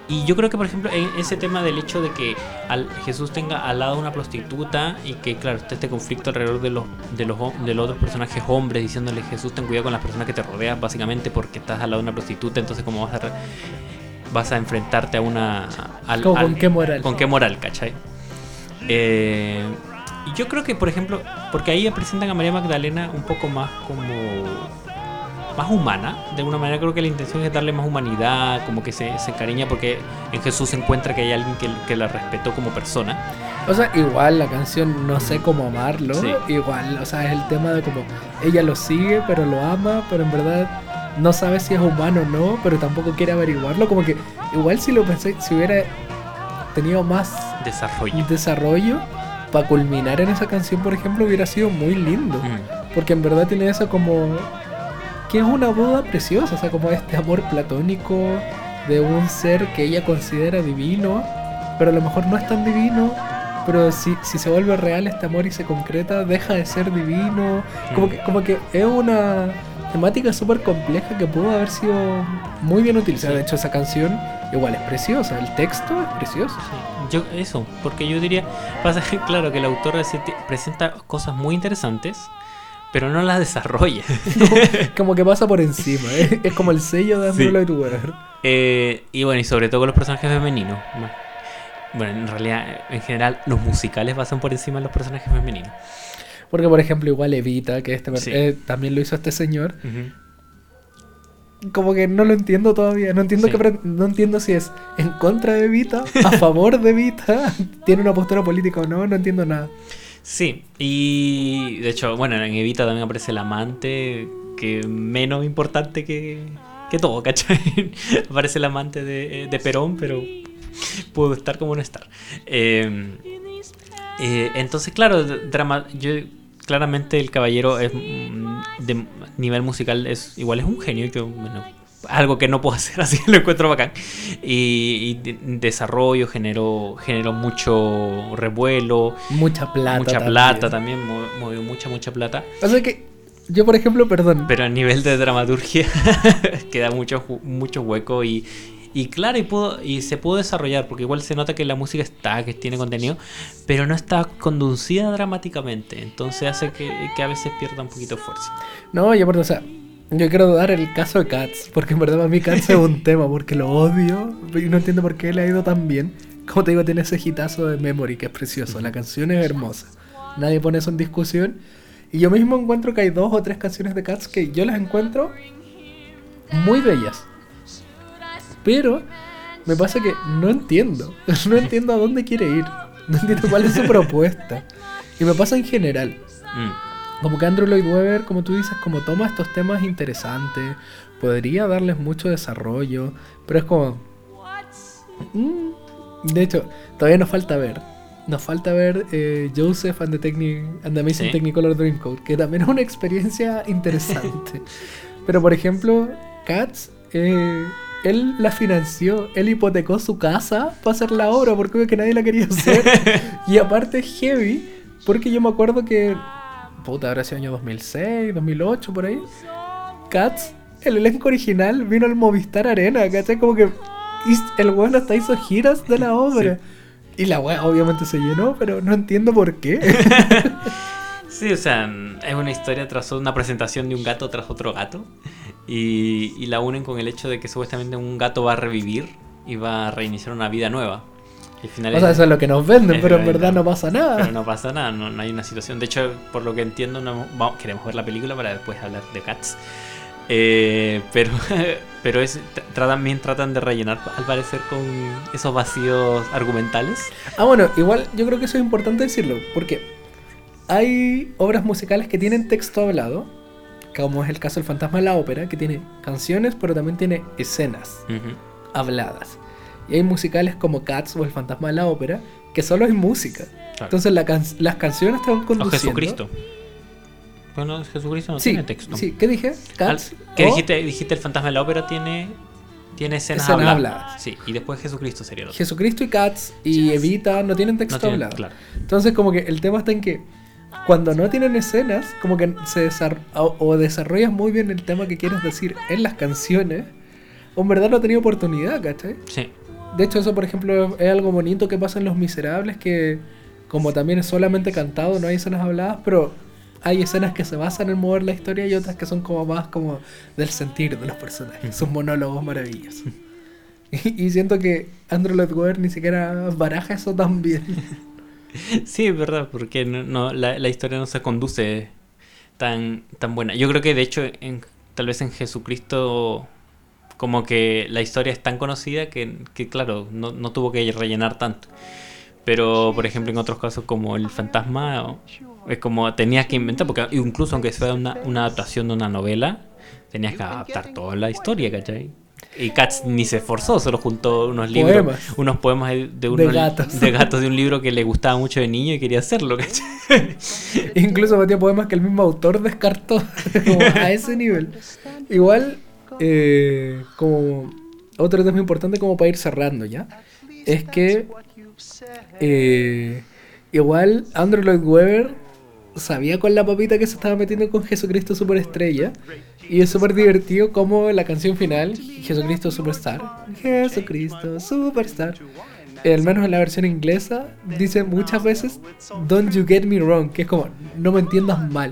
y yo creo que, por ejemplo, en ese tema del hecho de que al Jesús tenga al lado una prostituta y que, claro, está este conflicto alrededor de los, de los, de los otros personajes hombres diciéndole Jesús, ten cuidado con las personas que te rodean, básicamente porque estás al lado de una prostituta, entonces, ¿cómo vas a, vas a enfrentarte a una. Al, ¿Con, al, ¿Con qué moral? ¿Con qué moral, cachai? Eh, yo creo que, por ejemplo, porque ahí presentan a María Magdalena un poco más como más humana. De alguna manera creo que la intención es darle más humanidad, como que se, se encariña porque en Jesús se encuentra que hay alguien que, que, la respetó como persona. O sea, igual la canción No sé cómo amarlo, Sí. igual, o sea, es el tema de como ella lo sigue, pero lo ama, pero en verdad no sabe si es humano o no, pero tampoco quiere averiguarlo, como que igual si lo pensé, si hubiera tenido más Desarrollo. desarrollo para culminar en esa canción, por ejemplo, hubiera sido muy lindo, Mm. porque en verdad tiene eso como que es una boda preciosa, o sea, como este amor platónico de un ser que ella considera divino, pero a lo mejor no es tan divino, pero si, si se vuelve real este amor y se concreta, deja de ser divino, como Mm. que, como que es una temática súper compleja que pudo haber sido muy bien utilizada. Sí. De hecho, esa canción igual es preciosa, el texto es precioso. Yo, eso, porque yo diría, pasa que, claro, que el autor presenta cosas muy interesantes, pero no las desarrolla. Como que pasa por encima, ¿eh? es como el sello de Andrew Sí. Webber. Eh, y bueno, y sobre todo con los personajes femeninos. Bueno, en realidad, en general, los musicales pasan por encima de los personajes femeninos. Porque, por ejemplo, igual Evita, que este Sí. eh, también lo hizo este señor, como que no lo entiendo todavía. No entiendo, Sí. que no entiendo si es en contra de Evita, a favor de Evita, tiene una postura política o no, no entiendo nada. Sí, y de hecho, bueno, en Evita también aparece el amante, que menos importante que, que todo, ¿cachai? aparece el amante de, de Perón, pero pudo estar como no estar. Eh, eh, entonces, claro, drama, yo claramente el caballero es mm, de nivel musical es igual es un genio yo bueno algo que no puedo hacer así que lo encuentro bacán y, y de- desarrollo generó generó mucho revuelo Mucha plata. mucha también. plata también mo- movió mucha mucha plata O sea que yo, por ejemplo, perdón. pero a nivel de dramaturgia queda mucho mucho hueco y, Y claro, y, pudo, y se pudo desarrollar, porque igual se nota que la música está, que tiene contenido, pero no está conducida dramáticamente. Entonces hace que, que a veces pierda un poquito de fuerza. No, y aparte, o sea, yo quiero dar el caso de Cats, porque en verdad para mí Cats es un tema, porque lo odio y no entiendo por qué le ha ido tan bien. Como te digo, tiene ese hitazo de Memory que es precioso, la canción es hermosa. Nadie pone eso en discusión. Y yo mismo encuentro que hay dos o tres canciones de Cats que yo las encuentro muy bellas. Pero me pasa que no entiendo. No entiendo a dónde quiere ir. No entiendo cuál es su propuesta. Y me pasa en general. Mm. Como que Andrew Lloyd Webber, como tú dices, como toma estos temas interesantes, podría darles mucho desarrollo, pero es como... mm. De hecho, todavía nos falta ver. Nos falta ver eh, Joseph and the, Techni- and the Amazing Sí. Technicolor Dreamcoat, que también es una experiencia interesante. pero por ejemplo, Cats, eh, él la financió, él hipotecó su casa para hacer la obra porque que nadie la quería hacer. y aparte es heavy, porque yo me acuerdo que puta, habrá sido año 2006, 2008, por ahí. Cats, el elenco original vino al Movistar Arena, ¿cachai? Como que el weón hasta hizo giras de la obra. Y la weá obviamente se llenó, pero no entiendo por qué. Sí, o sea, es una historia tras una presentación de un gato tras otro gato. Y, y la unen con el hecho de que supuestamente un gato va a revivir y va a reiniciar una vida nueva. Al final o sea, es- eso es lo que nos venden, pero en verdad no- no pasa nada. Pero no pasa nada, no, no hay una situación. De hecho, por lo que entiendo, no, vamos- queremos ver la película para después hablar de Cats. Eh, pero pero es, tra- también tratan de rellenar, al parecer, con esos vacíos argumentales. Ah, bueno, igual yo creo que eso es importante decirlo, porque hay obras musicales que tienen texto hablado, como es el caso del Fantasma de la Ópera, que tiene canciones, pero también tiene escenas habladas. Y hay musicales como Cats o El Fantasma de la Ópera, que solo hay música. Claro. Entonces la can- las canciones te van O conduciendo. Jesucristo. Bueno, Jesucristo no Sí, tiene texto. sí, ¿qué dije? Cats. ¿Qué o dijiste? Dijiste el fantasma de la ópera tiene, tiene escenas, Escenas habladas. habladas. Sí, y después Jesucristo sería el otro. Jesucristo y Cats y Evita no tienen texto No hablado. claro. Entonces como que el tema está en que cuando no tienen escenas, como que se desar- o, o desarrollas muy bien el tema que quieres decir en las canciones, o en verdad no he tenido oportunidad, ¿cachai? Sí. De hecho eso por ejemplo es algo bonito que pasa en Los Miserables, que como también es solamente cantado, no hay escenas habladas, pero hay escenas que se basan en mover la historia y otras que son como más como del sentir de los personajes, son monólogos maravillosos. Y, siento que Andrew Lloyd ni siquiera baraja eso tan bien. Sí, es verdad, porque no, la historia no se conduce tan, tan buena. Yo creo que de hecho, en, tal vez en Jesucristo, como que la historia es tan conocida que, que, claro, no, no tuvo que rellenar tanto. Pero, por ejemplo, en otros casos como el fantasma, es como tenías que inventar, porque incluso aunque sea una, una adaptación de una novela, tenías que adaptar toda la historia, ¿cachai? Y Katz ni se esforzó, solo juntó unos libros, Poemas. unos poemas de, de unos- gatos. de gatos de un libro que le gustaba mucho de niño y quería hacerlo, ¿cachai? Incluso metió poemas que el mismo autor descartó como a ese nivel. Igual, eh, como otro tema importante como para ir cerrando ya, es que eh, igual Andrew Lloyd Webber sabía con la papita que se estaba metiendo con Jesucristo Superestrella y es súper divertido como la canción final, Jesucristo Superstar, Jesucristo Superstar, al menos en la versión inglesa, dice muchas veces Don't you get me wrong, que es como no me entiendas mal.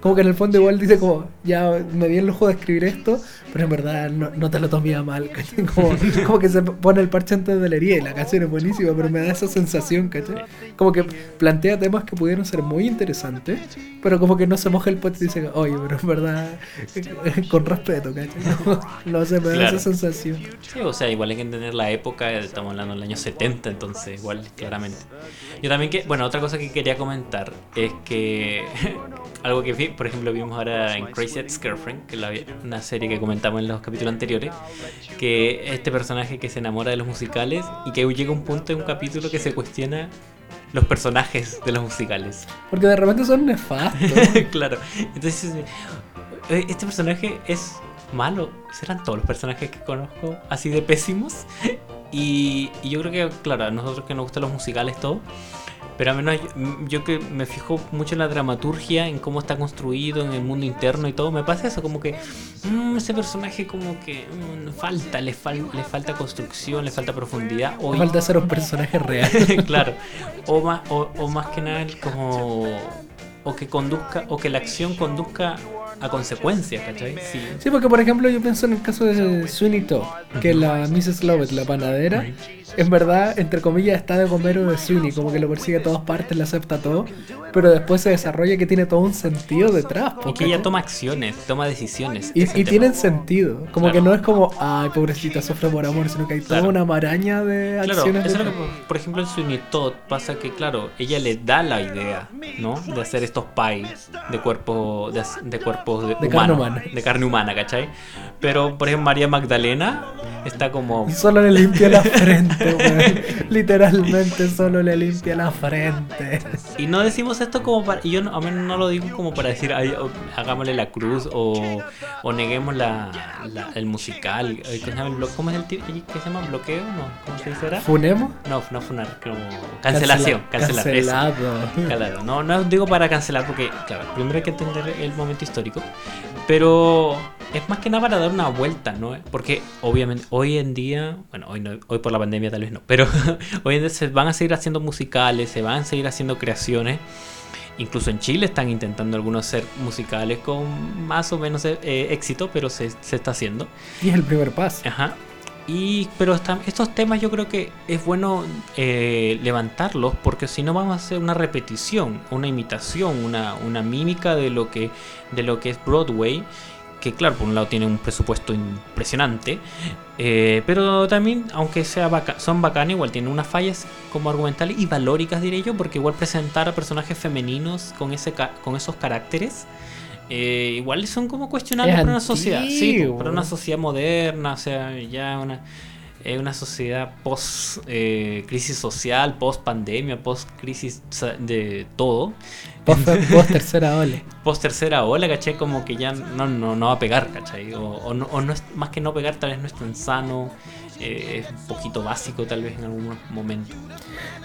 Como que en el fondo igual dice como ya me di el lujo de escribir esto, pero en verdad no, no te lo tomes a mal, ¿cachai? Como, como que se pone el parche antes de la herida y la canción es buenísima, pero me da esa sensación, ¿cachai? Como que plantea temas que pudieron ser muy interesantes, pero como que no se moja el pote y dice, oye, pero en verdad, con respeto, ¿cachai? No, no sé, me da Claro. esa sensación. Sí, o sea, igual hay que entender la época, estamos hablando del año 70, entonces igual, claramente. Yo también que, bueno, otra cosa que quería comentar es que algo que por ejemplo, vimos ahora en Crazy Ex-Girlfriend, que es una serie que comentamos en los capítulos anteriores, que este personaje que se enamora de los musicales y que llega un punto en un capítulo que se cuestiona los personajes de los musicales. Porque de repente son nefastos. claro. Entonces, eh, este personaje es malo. ¿Serán todos los personajes que conozco así de pésimos? Y, y yo creo que, claro, a nosotros que nos gustan los musicales, todo, Pero al menos yo, yo que me fijo mucho en la dramaturgia, en cómo está construido, en el mundo interno y todo, me pasa eso, como que mm, ese personaje como que mm, falta, le, fal- le falta construcción, le falta profundidad. O Falta ser un personaje real. claro. O más, o, o más que nada como o que conduzca o que la acción conduzca a consecuencias, ¿cachai? Sí. Sí, porque por ejemplo yo pienso en el caso de Sweeney Todd, que la Mrs. Lovett, la panadera, en verdad, entre comillas, está de gomero de Sweeney, como que lo persigue a todas partes, le acepta todo, pero después se desarrolla que tiene todo un sentido detrás. Y po, que ella toma acciones, toma decisiones. Y, tienen sentido, como Claro. que no es como, ay, pobrecita, sufre por amor, sino que hay toda Claro. una maraña de Claro, acciones. eso es lo que, por ejemplo, en Sweeney Todd pasa que, claro, ella le da la idea, ¿no? De hacer estos pies de cuerpo, de, de cuerpos de, De carne humano, humana. de carne humana, ¿cachai? Pero, por ejemplo, María Magdalena está como Y solo le limpia la frente, weón. Literalmente solo le limpia la frente. Y no decimos esto como para. Y yo no, a menos no lo digo como para decir, "Ay, o- hagámosle la cruz o, o neguemos la, la- el musical. ¿Cómo se llama el blo- ¿Cómo es el tipo? ¿Qué se llama? ¿Bloqueo? No, ¿cómo se dice ahora? ¿Funemos? No, no funar, como. Cancelación, Cancela- cancelar. Cancelado. Claro, no, no digo para cancelar porque, claro, primero hay que entender el momento histórico, pero es más que nada para dar una vuelta, ¿no? Porque obviamente hoy en día, bueno, hoy, no, hoy por la pandemia tal vez no, pero hoy en día se van a seguir haciendo musicales, se van a seguir haciendo creaciones. Incluso en Chile están intentando algunos hacer musicales con más o menos eh, éxito, pero se, se está haciendo. Y es el primer paso. Ajá. Y, pero esta- estos temas yo creo que es bueno eh, levantarlos porque si no vamos a hacer una repetición, una imitación, una, una mímica de lo, que, de lo que es Broadway, que claro, por un lado tiene un presupuesto impresionante, eh, pero también, aunque sea son bacanas, igual tienen unas fallas como argumentales y valóricas, diré yo, porque igual presentar a personajes femeninos con, ese ca- con esos caracteres eh, igual son como cuestionables Es para una sociedad. Sí, para una sociedad moderna, o sea, ya una, eh, una sociedad post eh, crisis social, post pandemia, post crisis de todo, Post, post tercera ola. post tercera ola, ¿cachai? Como que ya no, no, no va a pegar, ¿cachai? O, o no, o no es, más que no pegar, tal vez no es tan sano, eh, es un poquito básico, tal vez en algún momento.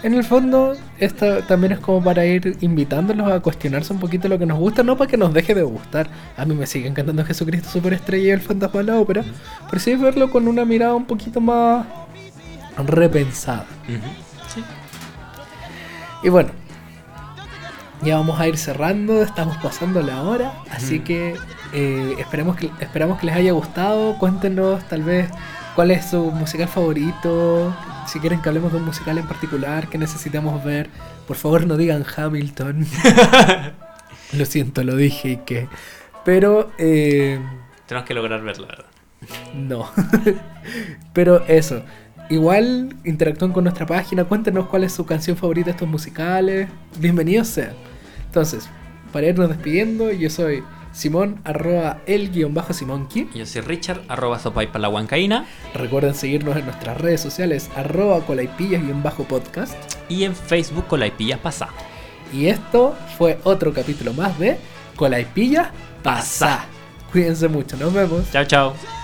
En el fondo, esto también es como para ir invitándolos a cuestionarse un poquito lo que nos gusta, no para que nos deje de gustar. A mí me sigue encantando Jesucristo Superestrella y el fantasma de la ópera, pero sí verlo con una mirada un poquito más repensada. Sí. Y bueno, ya vamos a ir cerrando, estamos pasando la hora, así que eh, esperemos que esperamos que les haya gustado. Cuéntenos tal vez cuál es su musical favorito, si quieren que hablemos de un musical en particular que necesitamos ver. Por favor no digan Hamilton. lo siento, lo dije y que... Pero eh, Tenemos que lograr verla, ¿verdad? no. Pero eso. Igual interactúen con nuestra página, cuéntenos cuál es su canción favorita de estos musicales. Bienvenidos sean. Entonces, para irnos despidiendo, yo soy Simón, arroba el guion bajo Simonki. Yo soy Richard, arroba sopaipa la huancaína. Recuerden seguirnos en nuestras redes sociales, arroba colaipillas guion bajo podcast. Y en Facebook con la Ipilla Pasá. Y esto fue otro capítulo más de Colaipillas Pasá. Cuídense mucho, nos vemos. Chao, chao.